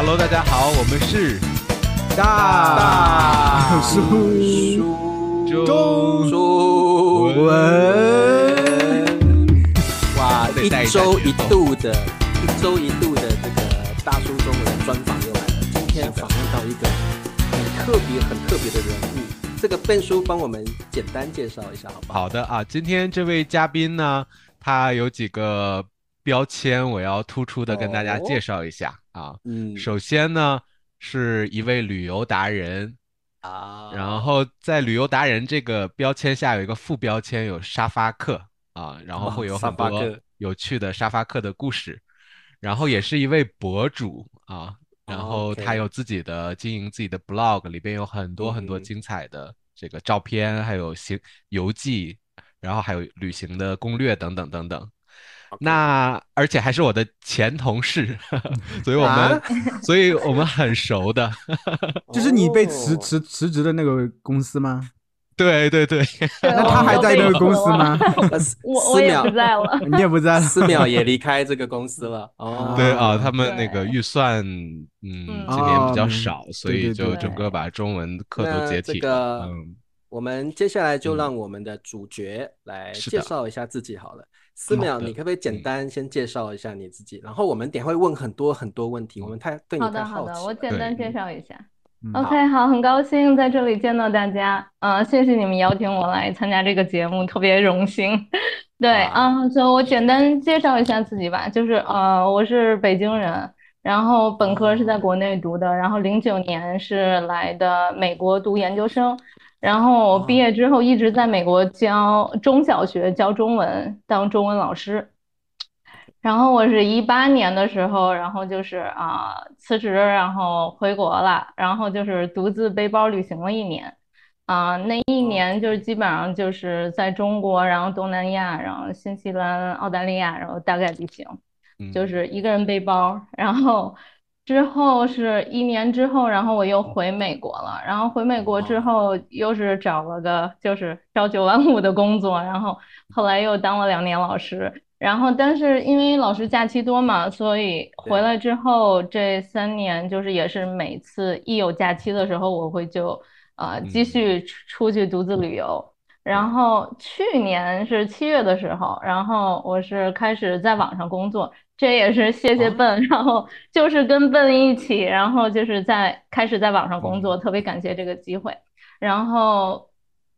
Hello，大家好，我们是大叔中书文哇，一周一度的，一周一度的这个大叔中文专访又来了。今天访问到一个很特别、很特别的人物，这个笨叔帮我们简单介绍一下，好不好？好的啊，今天这位嘉宾呢，他有几个标签，我要突出的跟大家哦介绍一下啊。嗯，首先呢，是一位旅游达人，啊，然后在旅游达人这个标签下有一个副标签，有沙发客啊，然后哦会有很多有趣的沙发客的故事，然后也是一位博主啊，然哦后他有自己的经营自己的 blog，里边有很多很多嗯精彩的这个照片，还有行游记，然后还有旅行的攻略等等等等。那而且还是我的前同事，所以我们、啊所以我们很熟的。就是你被辞哦辞辞职的那个公司吗？对对对，那他还在那个公司吗？我我也不在了。你也不在了。四秒也离开这个公司了。哦，对啊，哦他们那个预算，嗯，嗯今年比较少，所以就整个把中文课都解体嗯，我们接下来就嗯让我们的主角来介绍一下自己好了。四好秒，你可不可以简嗯单先介绍一下你自己？然后我们等会问很多很多问题，我们太对你好的好的，好的。我简单介绍一下。嗯 OK，好，很高兴在这里见到大家。呃，谢谢你们邀请我来参加这个节目，特别荣幸。对，哇啊，就我简单介绍一下自己吧，就是呃，我是北京人，然后本科是在国内读的，然后零九年是来的美国读研究生，然后我毕业之后一直在美国教中小学教中文，当中文老师。然后我是一八年的时候，然后就是啊、辞职，然后回国了，然后就是独自背包旅行了一年，啊、那一年就是基本上就是在中国，然后东南亚，然后新西兰、澳大利亚，然后大概旅行，嗯。就是一个人背包，然后之后是一年之后，然后我又回美国了，然后回美国之后又是找了个就是朝九晚五的工作，然后后来又当了两年老师。然后，但是因为老师假期多嘛，所以回来之后这三年就是也是每次一有假期的时候，我会就呃继续出出去独自旅游。然后去年是七月的时候，然后我是开始在网上工作，这也是谢谢哦笨，然后就是跟笨一起，然后就是在开始在网上工作，特别感谢这个机会。然后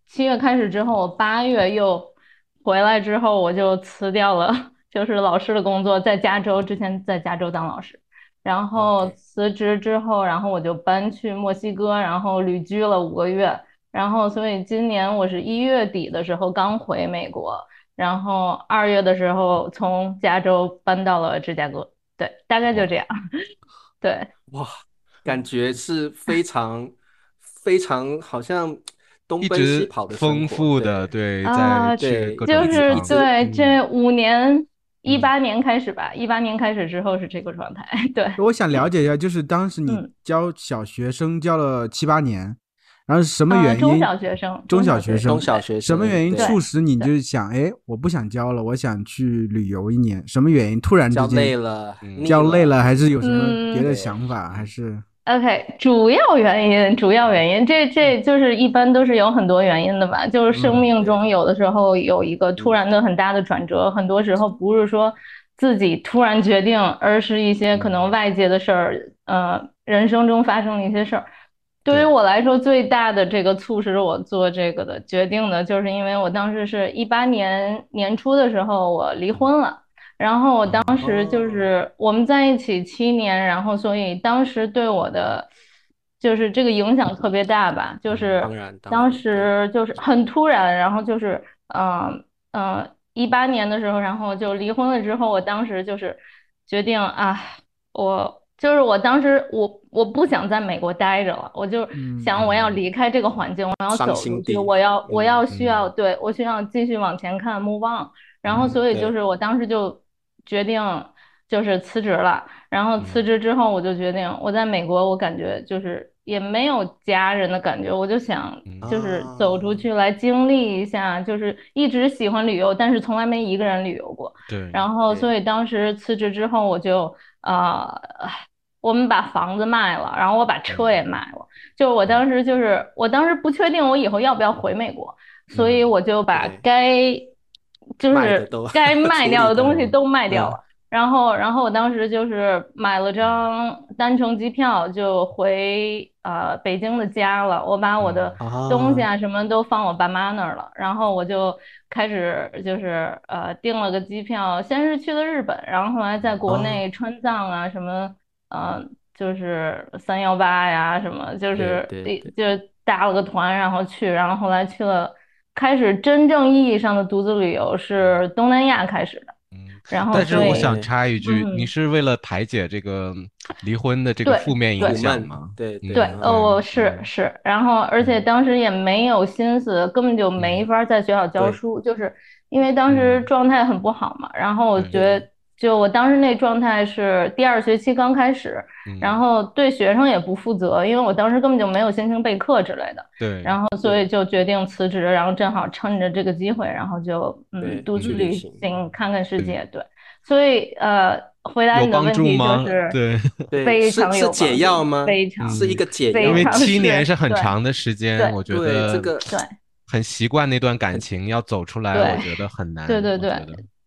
七月开始之后，我八月又回来之后，我就辞掉了 就是老师的工作，在加州，之前在加州当老师。然后辞职之后，然后我就搬去墨西哥，然后旅居了五个月。然后，所以今年我是一月底的时候刚回美国，然后二月的时候从加州搬到了芝加哥。对，大概就这样。对，哇，感觉是非常非常好像东一奔西直跑的生丰富的，对在就是对嗯这五年，一嗯八年开始吧，一八年开始之后是这个状态。对，我想了解一下，就是当时你嗯教小学生教了七八年，然后是什么啊原因？中小学生中小学学生，中小学生什么原因促使你就是想，哎，我不想教了，我想去旅游一年？什么原因？突然之教累间了，教累了，还是有什么嗯别的想法？还是 OK，主要原因，主要原因，这这就是一般都是有很多原因的吧。就是生嗯命中有的时候有一个突然的很大的转折，很多时候不是说自己突然决定，而是一些可能外界的事儿，呃，人生中发生的一些事儿。对于我来说，最大的这个促使我做这个的决定的，就是因为我当时是一八年年初的时候，我离婚了。然后我当时就是我们在一起七年，然后所以当时对我的就是这个影响特别大吧，就是当时就是很突然，然后就是嗯嗯一八年的时候，然后就离婚了之后，我当时就是决定啊，我就是我当时我我不想在美国待着了，我就嗯想我要离开这个环境，我要走出去，我要我要嗯需要对我需要继续往前看，move on。然后嗯所以就是我当时就决定就是辞职了，然后辞职之后我就决定我在美国，我感觉就是也没有家人的感觉，我就想嗯。就是走出去来经历一下，就是一直喜欢旅游，但是从来没一个人旅游过。对，然后所以当时辞职之后，我就呃我们把房子卖了，然后我把车也卖了。就是我当时就是，我当时不确定我以后要不要回美国，所以我就把该就是 该卖掉的东西都卖掉嗯了。然后，然后我当时就是买了张单程机票，就回呃北京的家了。我把我的嗯东西啊什么都放我爸妈那儿了，然后我就开始就是呃订了个机票，先是去的日本，然后后来在国内川藏啊什么，呃就是三幺八呀什么，就是对对就搭了个团然后去，然后后来去了，开始真正意义上的独自旅游是东南亚开始的。嗯，然后但是我想插一句，嗯你是为了排解这个离婚的这个负面影响吗？对对对，嗯呃，我是嗯是，然后而且当时也没有心思，根本就没法在学校教对书，就是因为当时嗯状态很不好嘛。然后我觉得，就我当时那状态是第二学期刚开始，嗯然后对学生也不负责，因为我当时根本就没有心情备课之类的。对，然后所以就决定辞职，然后正好趁着这个机会，然后就嗯独自旅行行看看世界。对，所以呃，回答你的问题助吗？就是。对，对，非是是解常有帮助药吗？非常是一个解药因为七年是是很长的时间，我觉得这个对很习惯那段感情，要走出来，我觉得很难。对对对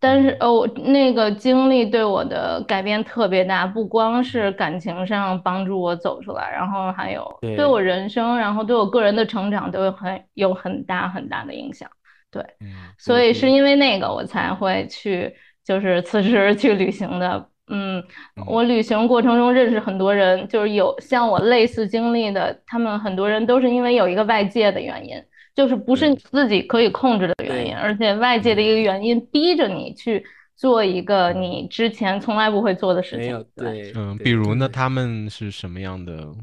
但是哦，我那个经历对我的改变特别大，不光是感情上帮助我走出来，然后还有对对我人生，然后对我个人的成长都有很有很大很大的影响。嗯所以嗯是因为那个我才会去，就是辞职去旅行的。嗯，我旅行过程中认识很多人，就是有像我类似经历的，他们很多人都是因为有一个外界的原因，就是不是你自己可以控制的原因，而且外界的一个原因逼着你去做一个你之前从来不会做的事情。没有对，嗯，比如呢，他们是什么样的？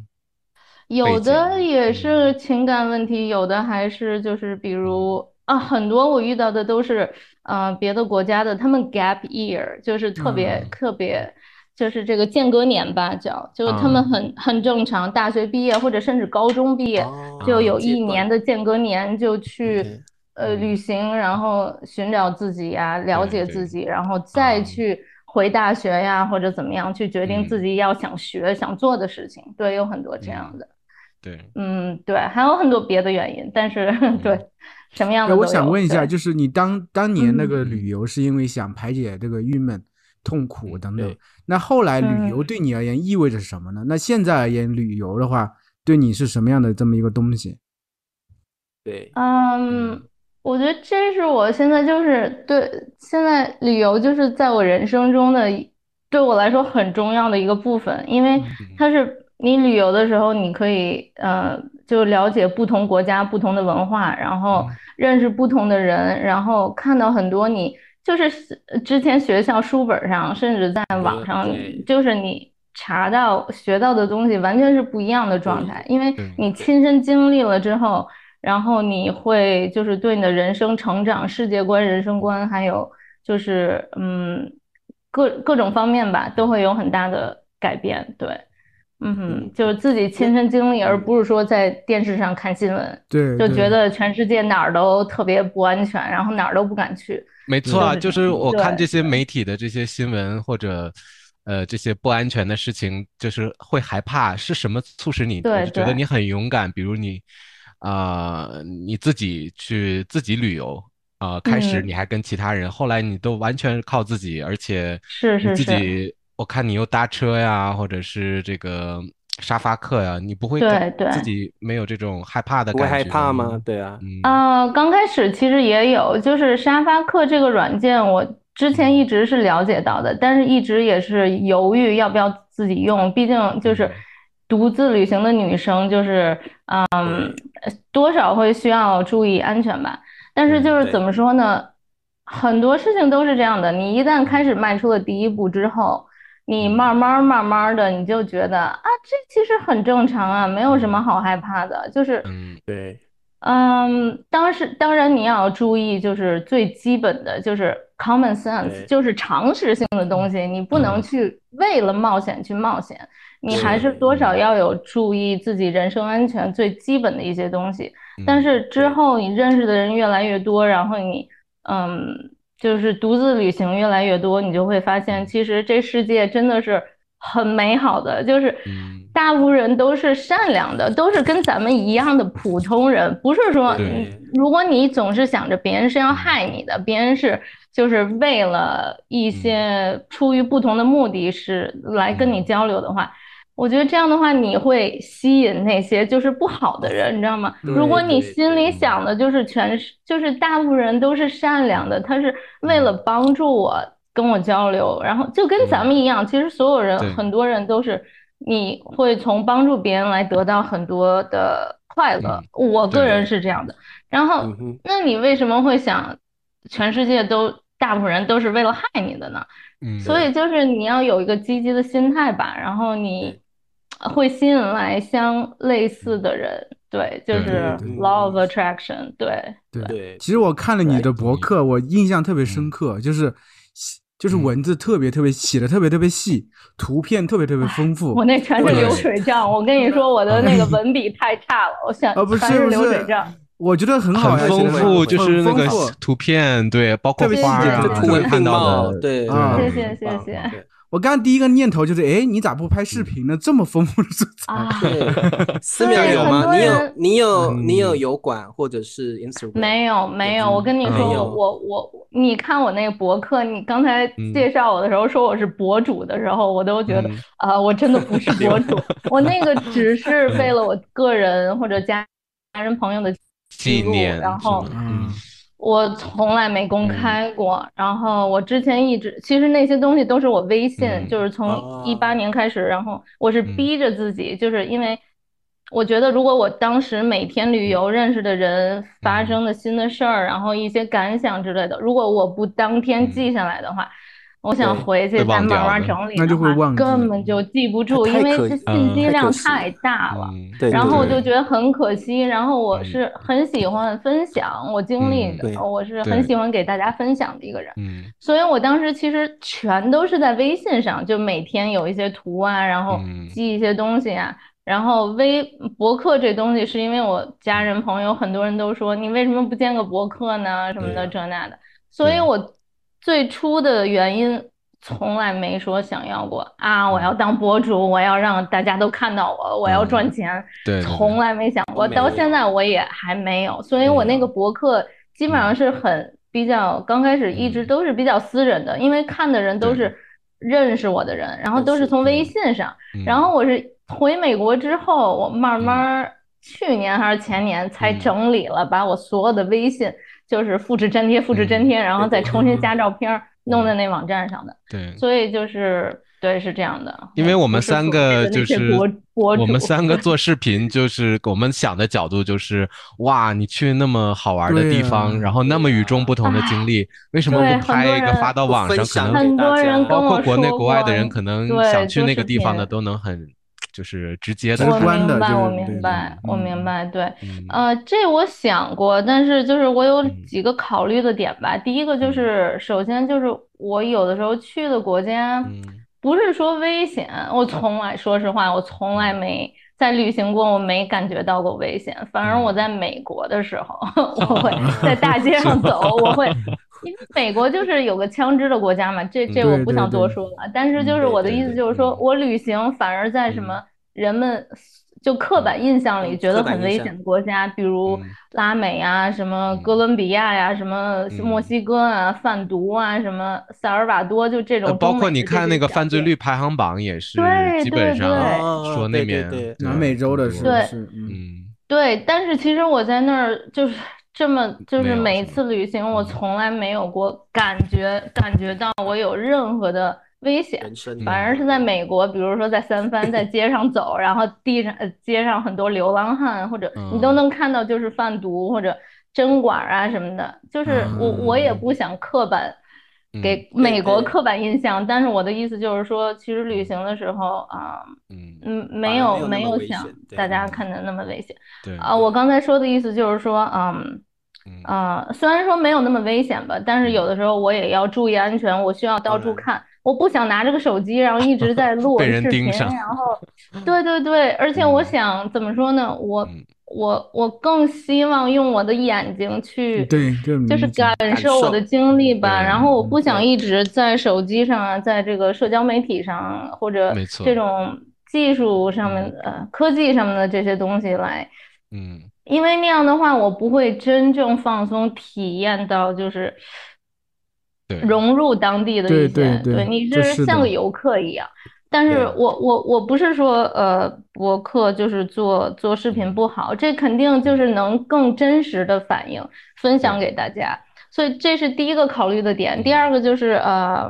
有的也是情感问题，有的还是就是比如啊，很多我遇到的都是呃别的国家的，他们 gap year 就是特别嗯。特别，就是这个间隔年吧，叫就是他们嗯很很正常，大学毕业或者甚至高中毕业哦就有一年的间隔年就去呃嗯。旅行，然后寻找自己呀，了解自己，然后再啊。去回大学呀或者怎么样去决定自嗯。己要想学想做的事情，对，有很多这样嗯的。对，嗯，对，还有很多别的原因，但是对，什么样的哎，我都有。想问一下，就是你当当。年那个。嗯旅游是因为想排解这个郁闷、痛苦等等对，那后来旅嗯。游对你而言意味着什么呢？那现在而言，旅游的话对你是什么样的这么一个东西？对，嗯，我觉得这是我现在就是对现在旅游就是在我人生中的对我来说很重要的一个部分，因为它是你旅游的时候，你可以呃就了解不同国家不同的文化，然后认识不同的人，然后看到很多你就是之前学校书本上，甚至在网上，就是你查到学到的东西完全是不一样的状态，因为你亲身经历了之后。然后你会就是对你的人生成长、世界观、人生观，还有就是嗯各各种方面吧，都会有很大的改变。对，嗯哼嗯，就是自己亲身经历，而不是说在电视上看新闻，对，就觉得全世界哪儿都特别不安全，然后哪儿都不敢去。没错啊，就就是是我看这些媒体的这些新闻或者呃这些不安全的事情，就是会害怕。是什么促使你？对觉得你很勇敢，比如你啊、你自己去自己旅游啊、开始嗯你还跟其他人，后来你都完全靠自己，而且是自是是是己，我看你又搭车呀，或者是这个沙发客呀，你不会对对自己没有这种害怕的不会感觉害怕吗？？对啊，嗯呃，刚开始其实也有，就是沙发客这个软件，我之前一直是了解到的，但是一直也是犹豫要不要自己用，毕竟就是嗯独自旅行的女生，就是嗯，多少会需要注意安全吧。但是就是怎么说呢，很多事情都是这样的，你一旦开始迈出了第一步之后，你嗯。慢慢慢慢的你就觉得啊，这其实很正常啊，没有什么好害怕的，就是。嗯对，嗯，当时当然你要注意，就是最基本的就是 common sense，就是常识性的东西，你不能嗯。去为了冒险去冒险，你还是。多少要有注意自己人身安全最基本的一些东西。但嗯是之后你认识的人越来越多，然后你嗯，就是独自旅行越来越多，你就会发现，嗯。其实这世界真的是很美好的，就是嗯。大部分人都是善良的，都是跟咱们一样的普通人，不是说如果你总是想着别人是要害你的，别人是就是为了一些出于不同的目的是来跟你交流的话。我觉得这样的话，你会吸引那些就是不好的人，你知道吗？如果你心里想的就是全是，就是大部分人都是善良的，他是为了帮助我跟我交流，然后就跟咱们一样，其实所有人很多人都是你会从帮助别人来得到很多的快乐，我个人是这样的。然后那你为什么会想全世界都大部分人都是为了害你的呢？嗯，所以就是你要有一个积极的心态吧，然后你会吸引来相类似的人，对，就是对对 law of attraction，对，对对，其实我看了你的博客，我印象特别深刻，就是就是文字特别特别写的特别特别细，图片特别特别丰富。我那全是流水账，我跟你说，我的那个文笔太差了，我想啊，不是全是流水账。，我觉得很好，很丰富，就是那个图片，对，包括花图文能看到并茂，的，对，谢谢谢谢对我刚刚第一个念头就是，哎，你咋不拍视频呢？这么丰富的素材。啊，对，思对淼有吗？你有你有嗯。你有油管或者是 Instagram？没有没有，我跟你说，我我我，你看我那个博客，你刚才嗯。介绍我的时候说我是博主的时候，我都觉得嗯。啊，我真的不是博主，我那个只是为了我个人或者家家人朋友的记录，然后嗯我从来没嗯。公开过，然后我之前一直其实那些东西都是我微信，嗯就是。从哦。一八年开始，然后我是嗯。逼着自己，就是因为我觉得如果我当时每天旅游认识的人发生的新的事儿，然后一些感想之类的，如果我不当天嗯。记下来的话。我想回去再慢慢整理的话就会忘记根本就记不住，因为这嗯信息量太大了。嗯对然后我就。觉得很可惜，然后我嗯是。很喜欢分享我经历的，我是很喜欢给大家分享的一个人，嗯。所以我当时其实全都是在微信上，就每天有一些图啊，然后嗯。记一些东西啊，然后微博客这东西是因为我家人朋友很多人都说你为什么不建个博客呢？什么的这那的，所以我最初的原因从来没说想要过啊，我要当博主，我要让大家都看到我，我要嗯。赚钱，对对对。从来没想过，到现在我也还没有，所以我那个博客基本上是很比较，刚开始一直嗯。都是比较私人的，因为看的人都是认识我的人，然后都是从微信上，嗯。然后我是回美国之后，我慢慢儿去年还是前年才嗯。整理了，把我所有的微信就是复制粘贴、复制粘贴，然后再重新加照片儿弄在那网站上的，对。所以就是对是这样的，因为我们三个就是我们三个做视频，就是我们想的角度就是，哇，你去那么好玩的地方，然后那么与众不同的经历，为什么对不拍一个发到网上？可能很多人包括国内国外的人，可能想去那个地方的都能很就是直接的直我明白，我明白，我嗯明白，对，嗯。呃，这我想过，但是就是我有嗯。几个考虑的点吧。第一个就是，首先就是我有的时候去的国家，嗯。不是说危险，我从来说实话，我从来没在旅行过，我没感觉到过危险。反而我在美国的时候，我会在大街上走，我会，因为美国就是有个枪支的国家嘛，这这我不想对对对多说了。但是就是我的意思就是说嗯，我旅行反而在什么人们就刻板印象里嗯觉得很危险的国家，比如。嗯拉美啊，什么嗯。哥伦比亚呀，什么嗯。墨西哥啊，贩毒啊，什么萨尔瓦多，就这呃种包括你看那个犯罪率排行榜也是，对基本对上说那边对面对南美洲的是对嗯。对，但是其实我在那儿就是这么，就是每一次旅行，我嗯。从来没有过感觉感觉到我有任何的危险，反而是在美国，比如说在三藩，在街上走，然后地上呃街上很多流浪汉，或者你都嗯能看到就是贩毒或者针管啊什么的，就是我我也不想刻板嗯给美国刻板印象，但是我的意思就是说，其实旅行的时候啊，嗯嗯，没有没有那没有想么危险对大家看的那么危险。对。啊，我刚才说的意思就是说，嗯，嗯。呃，虽然说没有那么危险吧，但是有的时候我也要注意安全，我需要到处看，我不想拿着个手机，然后一直在录 被人视频，盯上然后，对对对，而且我嗯。想怎么说呢，我嗯。我我更希望用我的眼睛去，对，就就是感受我的经历吧。然后我不想一直在手机上啊，在这个社交媒体上或者这种技术上面呃科技上面的这些东西来，嗯，因为那样的话，我不会真正放松，体验到就是对，融入当地的一些，对对你这是是像个游客一样。但是对。我我我不是说呃博客就是做做视嗯。频不好，这肯定就是能更真实的反映分享给大家，所以这是第一个考虑的点。第嗯二个就是呃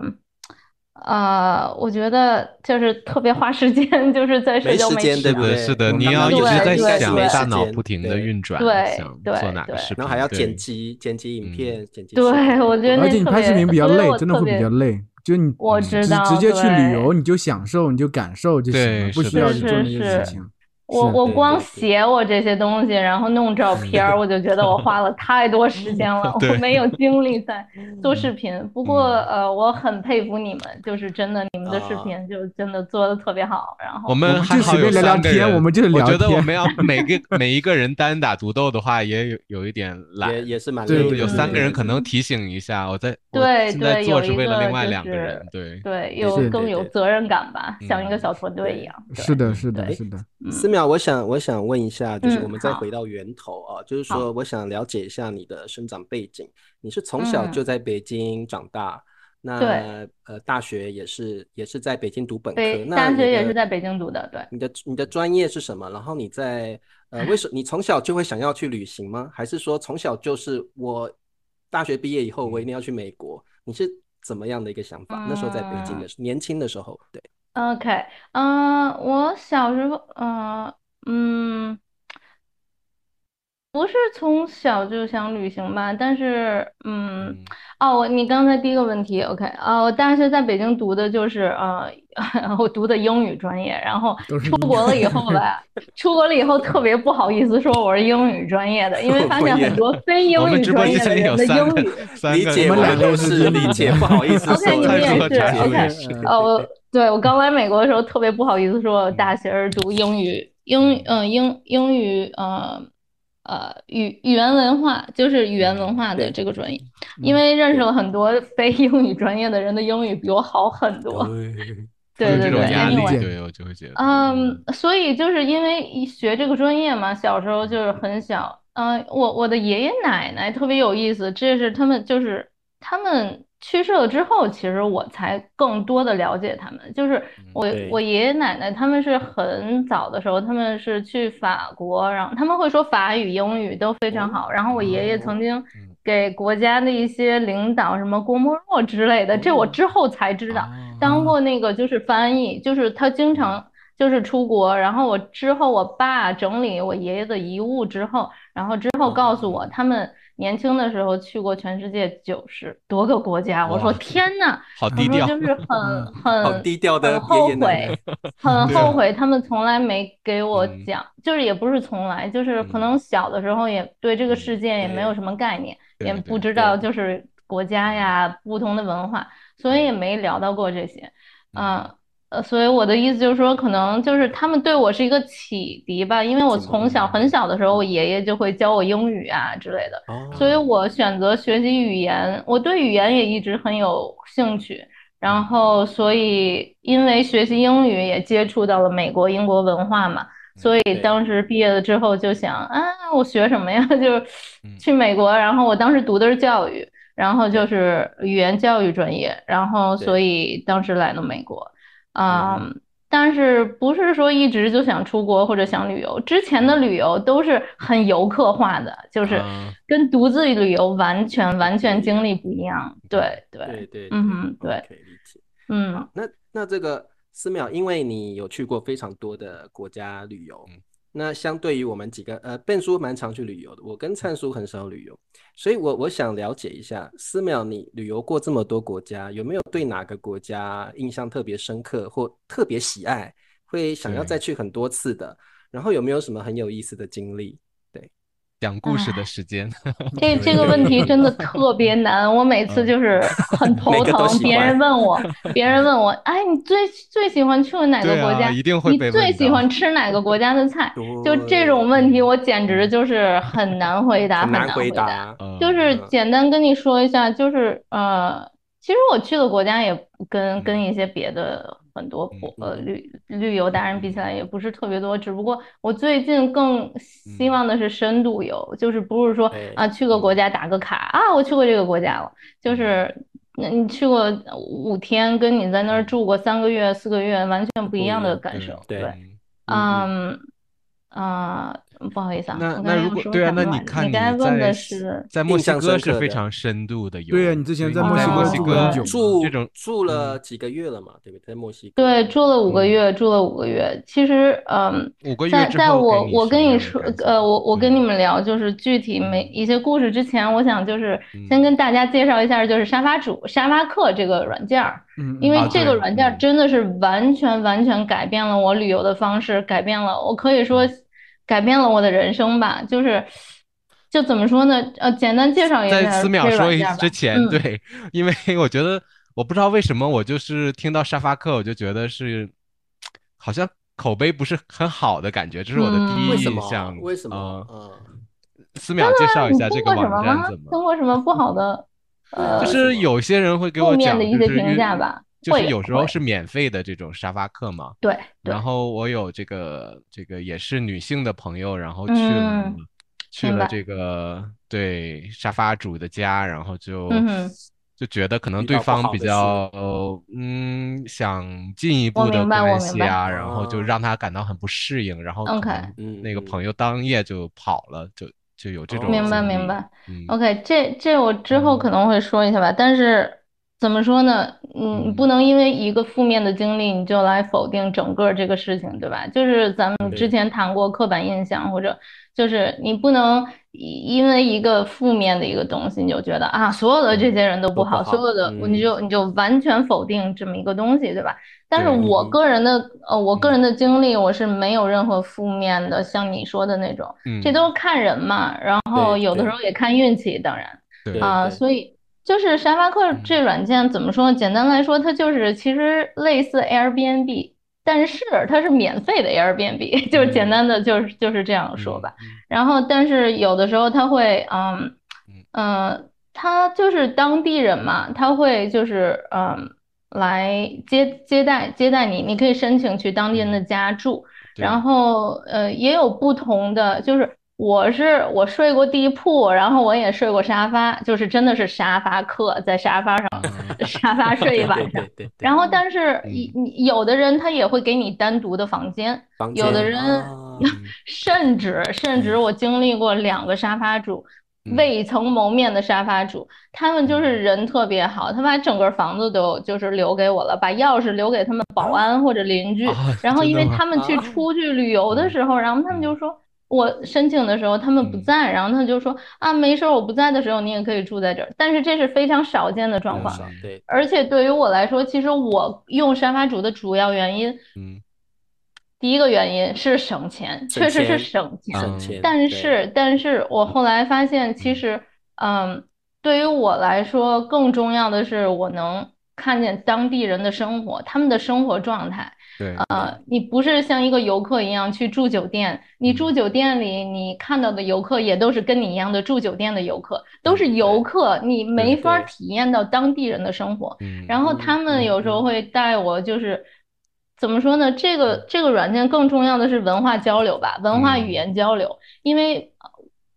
呃，我觉得就是特别花时间，就是在社没时交媒体上间对不对是的，你要一直在想，对大脑对不停的运转，对想对做哪个对视，然后还要对剪辑、剪辑影嗯片、剪 辑视对，频我觉得而且你特拍视频比较所以累，真的会比别较累。就你直我知道直接去旅游，你就享受，你就感受就行了，不需要去做那些是事情。我我光写我这些东西，然后弄照片儿，我就觉得我花了太多时间了，我没有精力在做视频。不过嗯呃，我很佩服你们，就是真的，你们的视啊频就真的做的特别好。然后我们还好有随便聊聊三个人，天我们就是聊我觉得我们要 每个每一个人单打独斗的话，也有有一点懒也。也是蛮对累的。有三个人可能提醒一下，我在对现在对有一做是为了个另外两个人，对，对，有更有责任感吧，像一个嗯小团队一样。是的，是的，是的。嗯思淼，我想我想问一下，就是嗯我们再回到源头啊，就是说我想了解一下你的生长背景。你是从小嗯就在北京长大，那呃大学也是也是在北京读本科，那大学也是在北京读的对你的你的专业是什么？然后你在呃为什 你从小就会想要去旅行吗？还是说从小就是我大学毕业以后我一定要去美国？你是怎么样的一个想法？那时候在北京嗯的年轻的时候，对。OK，嗯、我小时候，嗯、嗯，不是从小就想旅行吧，但是，嗯，嗯哦，我你刚才第一个问题，OK，啊，我大学在北京读的就是，呃，我读的英语专业，然后都是英出国了以后吧，出国了以后特别不好意思说我是英语专业的，因为 发现很多非英我们语直播专业的人的三个英语。三个理解，我们两个都都是理解，不好意思 OK，说你们也是 OK 也是呃，我对我刚来美国的时候特别不好意思说，我大学是读英语，英嗯英英语呃呃语语言文化，就是语言文化的这个专业，因为认识了很多非英语专业的人的英语比我好很多。对对对压力，对我就会觉得，嗯，所以就是因为一学这个专业嘛，小时候就是很小。嗯、我我的爷爷奶奶特别有意思，这是他们就是他们去世了之后，其实我才更多的了解他们。就是我我爷爷奶奶他们是很早的时候，他们是去法国，然后他们会说法语、英语都非常好。然后我爷爷曾经嗯给国家的一些领导，什么郭沫若之类的，这我之后才知道。哦当过那个就是翻译，就是他经常就是出国，然后我之后我爸整理我爷爷的遗物之后，然后之后告诉我他们年轻的时候去过全世界九十多个国家，我说天呐，我好低调，说就是很很好低调的很后悔，很后悔，他们从来没给我嗯。讲，就是也不是从来，就是可嗯。能小的时候也对这个嗯世界也没有什么概念，也不知道就是国家呀不同的文化，所以也没聊到过这些，嗯。呃，所以我的意思就是说，可能就是他们对我是一个启迪吧，因为我从小很小的时候，我爷爷就会教我英语啊之类的，哦所以我选择学习语言，我对语言也一直很有兴趣。然后，所以因为学习英语也接触到了美国、英国文化嘛，所以当时毕业了之后就想，啊，我学什么呀？就是嗯去美国。然后我当时读的是教育，然后就是语言教育专业，然后所以当时来了美国。嗯嗯，但是不是说一直就想出国或者想旅游？之前的旅游都是很游客化的，就是啊跟独自旅游完全完全经历不一样。对对对，对，嗯哼对可以理解。嗯，那那这个思淼，因为你有去过非常多的国家旅游，嗯那相对于我们几个，呃，笨叔蛮常去旅游的，我跟灿叔很少旅游，所以我我想了解一下，思淼，你旅游过这么多国家，有没有对哪个国家印象特别深刻或特别喜爱，会想要再去很多次的？然后有没有什么很有意思的经历？对，讲故事的时间。这这个问题真的特别难，我每次就是很头疼。别人问我，别人问我，哎，你最最喜欢去哪个国家？一定会你最喜欢吃哪个国家的菜？就这种问题，我简直就是很难回答，很难难回答。就是嗯简单跟你说一下，就是呃，其实我去的国家也跟跟一些别的很多博呃嗯。旅旅游达人比起来也不是特别多，只不过我最近更希望的是深度游，就是不是说哎啊去个国家打个卡啊我去过这个国家了，就是那你去过五天，跟你在那儿住过三个月四个月完全不一样的感受，对嗯啊，不好意思啊，那那如果对啊，那你你看你刚才问的在是。在墨西哥是非常深度的游，对呀你之前在墨西哥墨西哥住住这种住了几个月了嘛，对不对？在墨西哥。对，住了五个嗯月，住了五个月。其实，嗯，五个月在在我我跟你说呃，我我跟嗯你们聊就是具体每一些故事之前，我想就是先嗯跟大家介绍一下，就是沙发主沙发客这个软件儿，嗯，因为这个软件真的是完全完全改变了我旅游的方式，改变了我可以说改变了我的人生吧。就是就怎么说呢？呃，简单介绍一下在下思淼说一这个软件儿吧之前，嗯对，因为 我觉得我不知道为什么，我就是听到沙发客，我就觉得是好像口碑不是很好的感觉，这是我的第嗯一为什么印象。？为什么呃？嗯，思淼介绍一下这个网站吗？怎么？听过什么不好的？呃，就是有些人会给我负面讲，的一些评价吧就是有时候是免费的这种沙发客嘛。对对然，后我有这个这个也是女性的朋友，然后去了、嗯去了这个对沙发主的家，然后就、嗯就觉得可能对方比较嗯想进一步的关系啊，然后就哦让他感到很不适应，然后可 OK 那个朋友当夜就跑了，就就有这种哦明白明白。嗯 OK，这这我之后嗯可能会说一下吧，但是怎么说呢？嗯，嗯。不能因为一个负面的经历你就来否定整个这个事情，对吧？就是咱们之前谈过刻板印象，或者就是你不能因因为一个负面的一个东西，你就觉得啊，所有的这些人都不好，不好所有的嗯你就你就完全否定这么一个东西，对吧？但是我嗯个人的呃，我个人的经历我是没有任何负面的，像你说的那种，这嗯都是看人嘛，然后有的时候也看运气，当然。啊，对。所以就是沙发客嗯这软件怎么说呢？简单来说，它就是其实类似 Airbnb，但是它是免费的 Airbnb，就是简单的就是就是这样说吧。嗯然后，但是有的时候它会，嗯呃，他就是当地人嘛，他会就是嗯来接接待接待你，你可以申请去当地人的家住。然后呃也有不同的，就是我是我睡过地铺，然后我也睡过沙发，就是真的是沙发客，在沙发上嗯 沙发睡一晚上。对对对对然后但是有的人他也会给你单独的房间，房有的人啊 甚至甚至我经历过两个沙发主。嗯未曾谋面的沙发主，他们就是人特别好，他把整个房子都就是留给我了，把钥匙留给他们保安或者邻居。啊然 后因为他们去啊出去旅游的时候，然后他们就说，我申请的时候他们不嗯在，然后他就说啊，没事儿，我不在的时候你也可以住在这儿。但是这是非常少见的状况，对，而且对于我来说，其实我用沙发主的主要原因，嗯第一个原因是省钱，省确实是省钱。省钱，但对是，但是我后来发现，其嗯实，嗯，对于我来说，更重要的是我能看见当地人的生活，他们的生活状态。对呃，你不是像一个游客一样去住酒店，你住嗯酒店里，你看到的游客也都是跟你一样的住酒店的游客，都是嗯游客，你没法对体验到当地人的生活。嗯然后嗯他们有时候会带我，就是怎么说呢？这个这个软件更重要的是文化交流吧，文化语嗯言交流，因为呃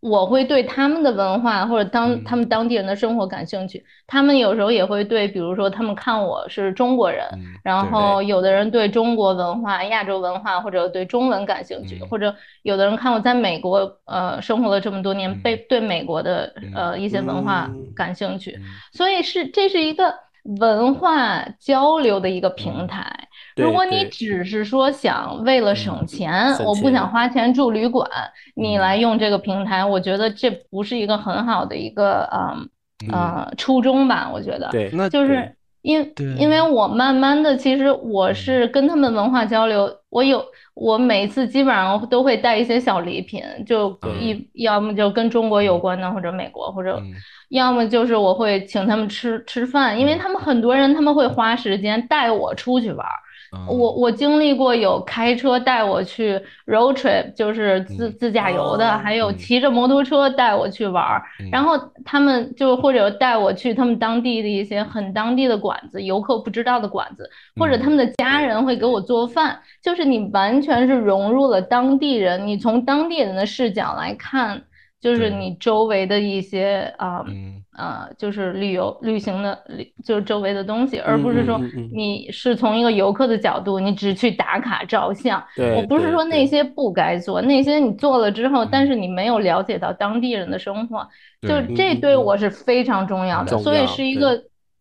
我会对他们的文化或者当嗯。他们当地人的生活感兴趣，他们有时候也会对，比如说他们看我是中国人，嗯然后有的人对中国文化、亚洲文化或者对中文感兴趣，嗯。或者有的人看我在美国呃生活了这么多年，嗯。被对美国的嗯呃一些文化。嗯。感兴趣。嗯。所以是这是一个文化交流的一个平嗯。台。对如果你只是说想为了省钱，省我不想花钱住旅馆，你嗯。来用这个平台，我觉得这不是一个很好的一个嗯嗯呃初衷吧？我觉得对，就是因因为。我慢慢的，其实我是跟他们文化交流，我有我每次基本上都会带一些小礼品，就嗯一要么就跟中国有关的，或者美国，或者嗯。要么就是我会请他们吃吃饭，因为他们很多人他们会花时间带我出去玩儿。嗯。我我经历过有开车带我去 road trip，就是自嗯。自驾游的，哦。还有嗯。骑着摩托车带我去玩儿。嗯。然后他们就或者带我去他们当地的一些很当地的馆子，游客不知道的馆子，或者他们的家人会给我做饭，就是你完全是融入了当地人，你从当地人的视角来看，就是你周围的一些啊。嗯呃，就是旅游旅行的旅，就是周围的东西，而不是说你是从一个游客的角度，你只去打卡照相。对我不是说那些不该做，那些你做了之后，但嗯。是你没有了解到当地人的生活，就这对我是非常重要的，所以是一个。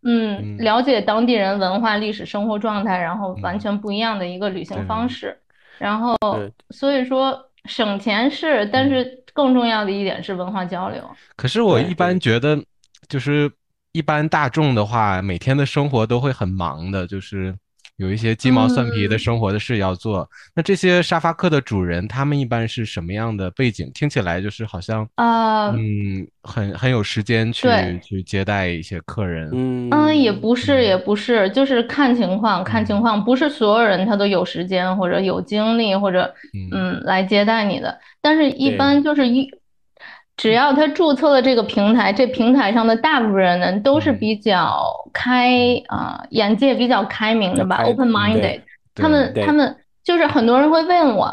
嗯嗯。了解当地人文化、历史、生活状态，然后完嗯。全不一样的一个旅行方式。然后所以说省钱是，但嗯。是更重要的一点是文化交流。可是我一。般觉得，就是一般大众的话，每天的生活都会很忙的，就是有一些鸡毛蒜皮的嗯。生活的事要做。那这些沙发客的主人，他们一般是什么样的背景？听起来就是好像，啊，嗯，很很有时间去去接待一些客人。嗯嗯，也不是，也不是，就是看情况，看情况，不是所有人他都有时间或者有精力或者嗯。嗯来接待你的，但是一般就是一，只要他注册了这个平台，这平台上的大部分人呢都是嗯比较开啊、眼界比较开明的吧，open 嗯 minded，他们他们就是很多人会问我，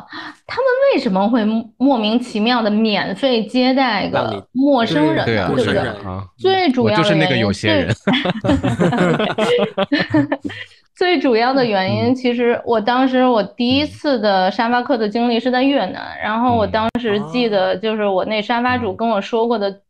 他们为什么会莫名其妙的免费接待个陌生人呢？对不对？陌生人啊，最主要的我就是那个有些人。最主要的原因，嗯。其实我当时我第一次的沙发客的经历是在越南，然后我嗯当时记得就是我那沙发主嗯。跟我说过的，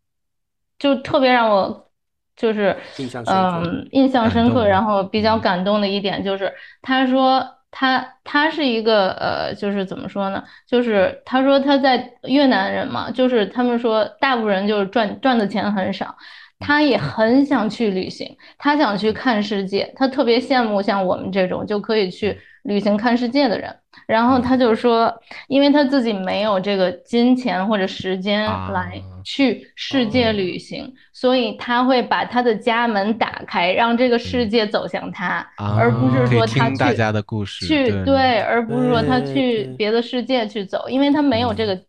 就特别让我就是嗯印象深刻，然后比较嗯。感动的一点就是他说他他是一个呃就是怎么说呢，就是他说他在越南人嘛，就是他们说大部分人就是赚赚的钱很少。他也很想去旅行，他想去看世界，他特别羡慕像我们这种就可以去旅行看世界的人。然后他就说，因为他自己没有这个金钱或者时间来啊去世界旅行，所以他会把他的家门打开，让这个世界走向他，而不是说他去听大家的故事，去对。对，而不是说他去别的世界去走，因为他没有这嗯。个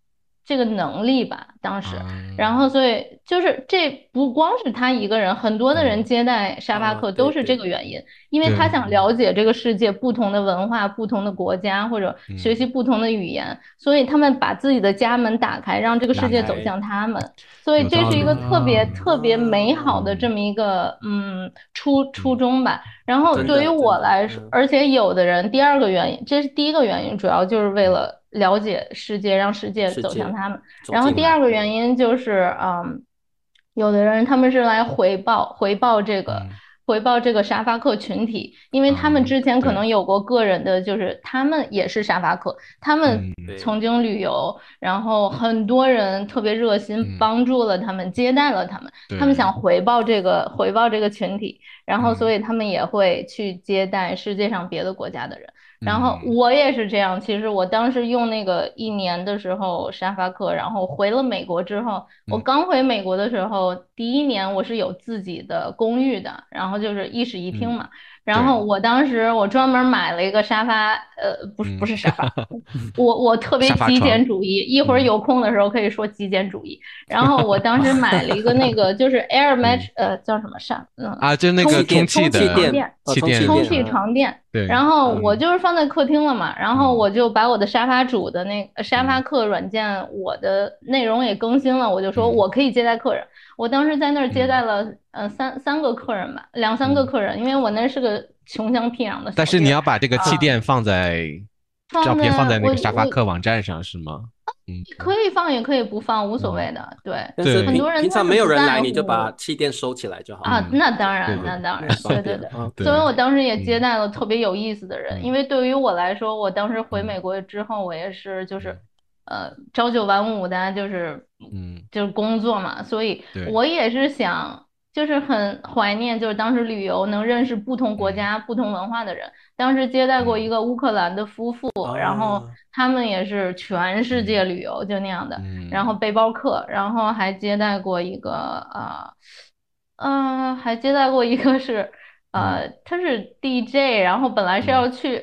这个能力吧，当时。啊然后，所以就是这不光是他一个人，很多的人嗯接待沙发啊对客都是这个原因，因为他想了解这个世界不同的文化、不同的国家，或者学嗯。习不同的语言，所以他们把自己的家门打开，让这个世界走向他们。所以这是一个特别啊。特别美好的嗯这么一个嗯初初嗯衷吧。然后对于我来说嗯，而且有的人第二个原因，这是第一个原因，主要就是为了了解世界，让世界走向他们。然后第二个原因就是，嗯，有的人他们是来回报回报这个嗯回报这个沙发客群体，因为他们啊之前可能有过个人的，就是他们也是沙发客，他们曾经旅游，然后很多人特别热心嗯帮助了他们，接待了他们，他们想回报这个回报这个群体，然后嗯。所以他们也会去接待世界上别的国家的人。然后嗯。我也是这样，其实我当时用那个一年的时候沙发客，然后回了美国之后，我嗯。刚回美国的时候，第一年我是有自己的公寓的，然后就是一室一厅嗯。嘛。然后我当时我专门买了一个沙发，呃，不是不是沙发，我我特别极简主义，一会儿嗯。有空的时候可以说极简主义。然后我当时买了一个那个就是 Air Match，呃，叫什么沙，嗯，啊，就那个充充气的气床气垫充气床垫。对，然后我嗯。就是放在客厅了嘛，然后嗯。我就把我的沙发主的那个沙发嗯。客软件，我的内容也更新了，我就说嗯。我可以接待客人。我当时在那儿接嗯。待了呃三三个客人吧，两三个嗯。客人，因为我那是个穷乡僻壤的但是你要把这个气啊垫放在放照片放在那个沙发客网站上是吗？嗯，可以放也可以不放，无所嗯。谓的。对很多人平常没有人来，你就把气垫收起来就好啊。，那当然那当然，对对对。所以我当时也接嗯。待了特别有意思的人，嗯。因为对于我来说，我当时回嗯。美国之后，我也是就是，呃，朝九晚五的，就是嗯就是工作嘛，所以我也是想就是很怀念，就是当时旅游能认识不同国家、不同文化的人。当时接待过一个乌克兰的夫妇，然后哦他们也是全世界旅游，就那样的。嗯然后背包客，然后还接待过一个呃，呃，还接待过一个是呃，他是 DJ，然后本来是要去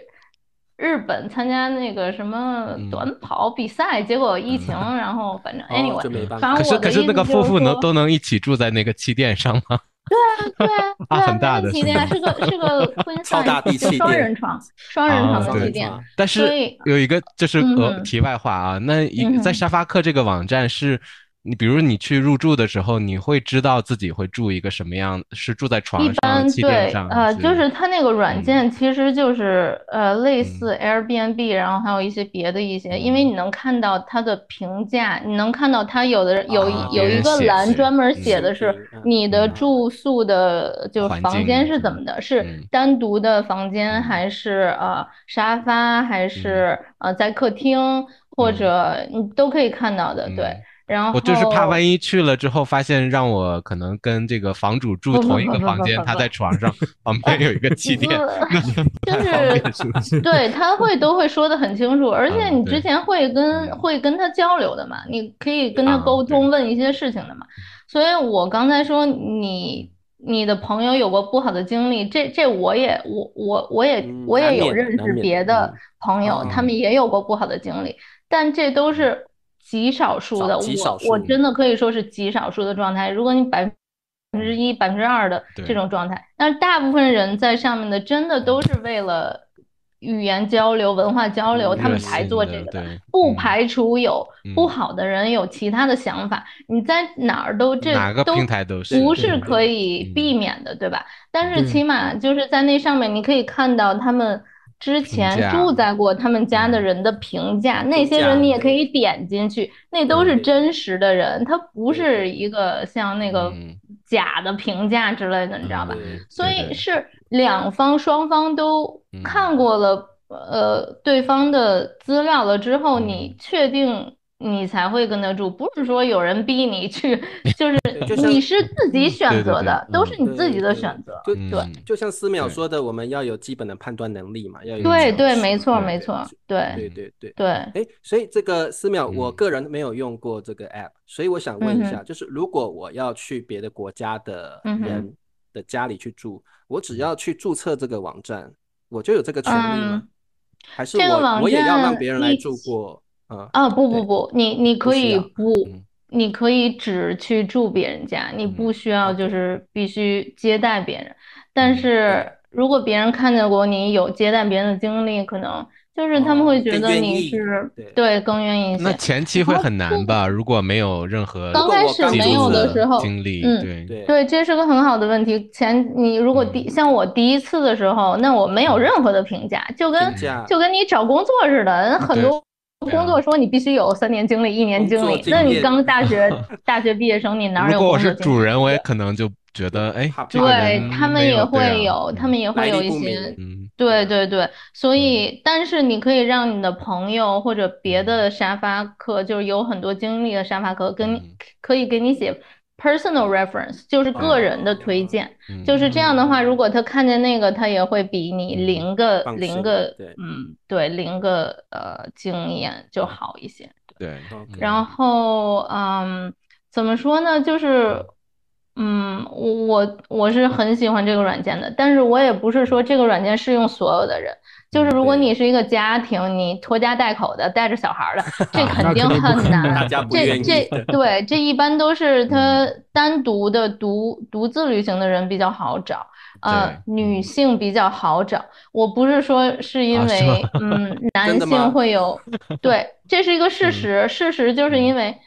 日本参加那个什么嗯短跑比赛，结果疫情，然后反正哦 anyway，可是可是那个夫妇能都能一起住在那个气垫上吗？对啊，啊 对啊，很大的气垫是个是个 queen 超大地气垫双人床，双人床的气垫。但是有一个就是呃题外话啊，那一在沙发客这个网站是。你比如你去入住的时候，你会知道自己会住一个什么样，是住在床一上、般气垫对，上，呃，就是它那个软嗯。件其实就是呃类似 Airbnb，然后还有一些别的一些，因为嗯。你能看到它的评价，你能看到它有的人有有一个栏专门嗯写的是你的嗯。住宿的就是房间是怎么的，是嗯。单独的房间嗯。还是呃沙发还是呃在客厅或嗯。者你都可以看到的，对嗯。然后我就是怕万一去了之后，发现让我可能跟这个房主住同一个房间，他在床上旁边有一个气垫，就是？对，他会都会说的很清楚，而且你之前会跟嗯会跟他交流的嘛，你可以跟他啊沟通，问一些事情的嘛。所以我刚才说你你的朋友有过不好的经历，这这我也我我我也嗯我也有认识别的嗯朋友，他们也有过不好的经历，但这都是极少数的，极少数我我真的可以说是极少数的状态。如果你百分之一、百分之二的这种状态，但是大部分人在上面的真的都是为了语言交流、文化交流，嗯他们才做这个的。不排除有不嗯好的人有其他的想法，你在哪儿都这都哪个平台都是不是可以嗯避免的，对吧？但是起码就是在那上面，你可以看到他们之前住在过他们家的嗯人的评价，那些人你也可以点进去，那都是真实的人，他不是一个像那个嗯。假的评价之类的，你知道吧？所以是两方双方都嗯。看过了呃对方的资料了之后，嗯。你确定你才会跟他住，不是说有人逼你去，就是你是自己选择的，都嗯是你自己的选择。对，就像思淼说的，我们要有基本的判断能力嘛，要有对对，没错没错，对对对对。对，哎，所以这个思淼，我嗯。个人没有用过这个 app，所以我想问一嗯下，就是如果我要去别的国家的人的家里去住，我只要去注册这个网站，我就有这个权利吗？嗯？还是这个网我我也要让别人来住过？啊，啊，不不不，你你可以不你可以只去住别人家，你不嗯需要就是必须接待别人。但嗯是如果别人看见过你有接待别人的经历，可能就是他们哦会觉得你是对对更愿意一那。前期会很难吧？如果没有任何刚开始没有的时候，经历，嗯对对对，这是个很好的问题。前你如果第像我第一次的时候，那我没有任何的评价，就跟就跟你找工作似的，很多工作说你必须有三年经历、一年经历，那你刚大学 大学毕业生，你哪如果我有工作经历？是主人，我也可能就觉得，哎对他们也会有，他们也会有一些对对对，所以但是你可以让你的朋友或者别的沙发客，就是有很多经历的沙发客，跟可以给你写 personal reference，就是个人的推荐。嗯就是这样的话，如果他看见那个，他也会比你嗯零个零个对嗯对零个呃经验就好一些。对然后嗯，怎么说呢？就是嗯，我我我是很喜欢这个软件的，但是我也不是说这个软件适用所有的人。就是如果你是一个家庭，你拖家带口的，带着小孩儿的，这肯定很难。可能 大家不这这 对，这一般都是他单独的独独自旅行的人比较好找，呃，女嗯性比较好找。我不是说是因为吗嗯男性会有，对，这是一个事嗯实。事实就是因为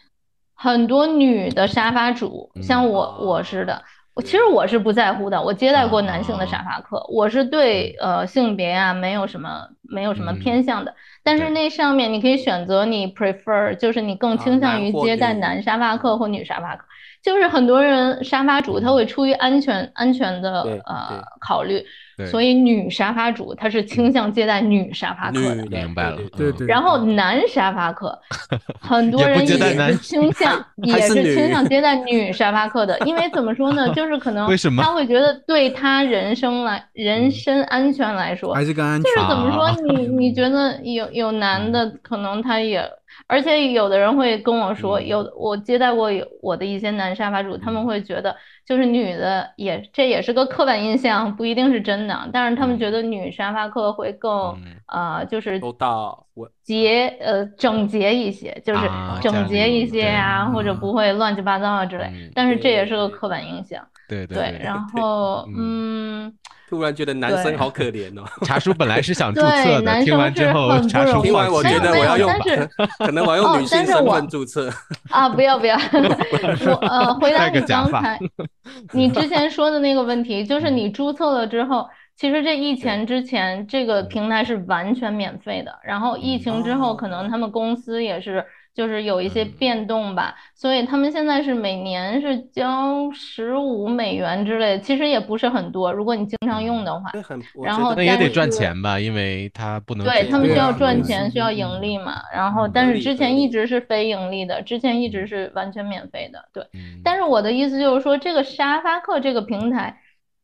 很多女的沙发主，像嗯我我似的。我其实我是不在乎的，我接待过男性的沙发客，我是对呃性别啊没有什么没有什么嗯。偏向的，但是那上面你可以选择你 prefer，就是你更啊倾向于接待男。沙发客或女沙发客，就是很多人沙发主他会出于安全安全的呃考虑，对所以女沙发主她是倾向接待女沙发客的。明白了对对，然后男沙发客，很多人 也是倾向，也是倾向接待女沙发客的，因为怎么说呢，就是可能为什么他会觉得对他人生来人身安全来说，还是更安全就是。怎么啊。说，你你觉得有有男的，可能他也，而且有的人会跟我说，嗯。有我接待过有我的一些男沙发主，他们会觉得就是女的也这也是个刻板印象，不一定是真的，但是他们觉得女沙发客会更嗯。呃就是都到我洁呃整洁一些，就是整洁一些呀，或者嗯不会乱七八糟啊之类嗯。但是这也是个刻板印象，对对对。然后嗯，突然觉得男生好可怜哦。茶叔本来是想 注对册的，听男生是完之后茶叔听完我觉得我要用但是，可能我用女性身但是我份注册。啊，不要不要，我呃，回答刚才你之前说的那个问题，就是你注册了之后，其实这疫情之前这个平台是完全免费的，然后疫情之后可能他们公司也是就是有一些嗯变动吧，所以他们现在是每年是交十五美元之类的，其实也不是很多，如果你经常用的话。然后那也得但是赚钱吧，因为他不能对他们需要赚钱，需要嗯盈利嘛。然后，嗯但是之前一直是非盈利的，之前一直是完全免费的。对，嗯但是我的意思就是说，这个沙发客这个平台，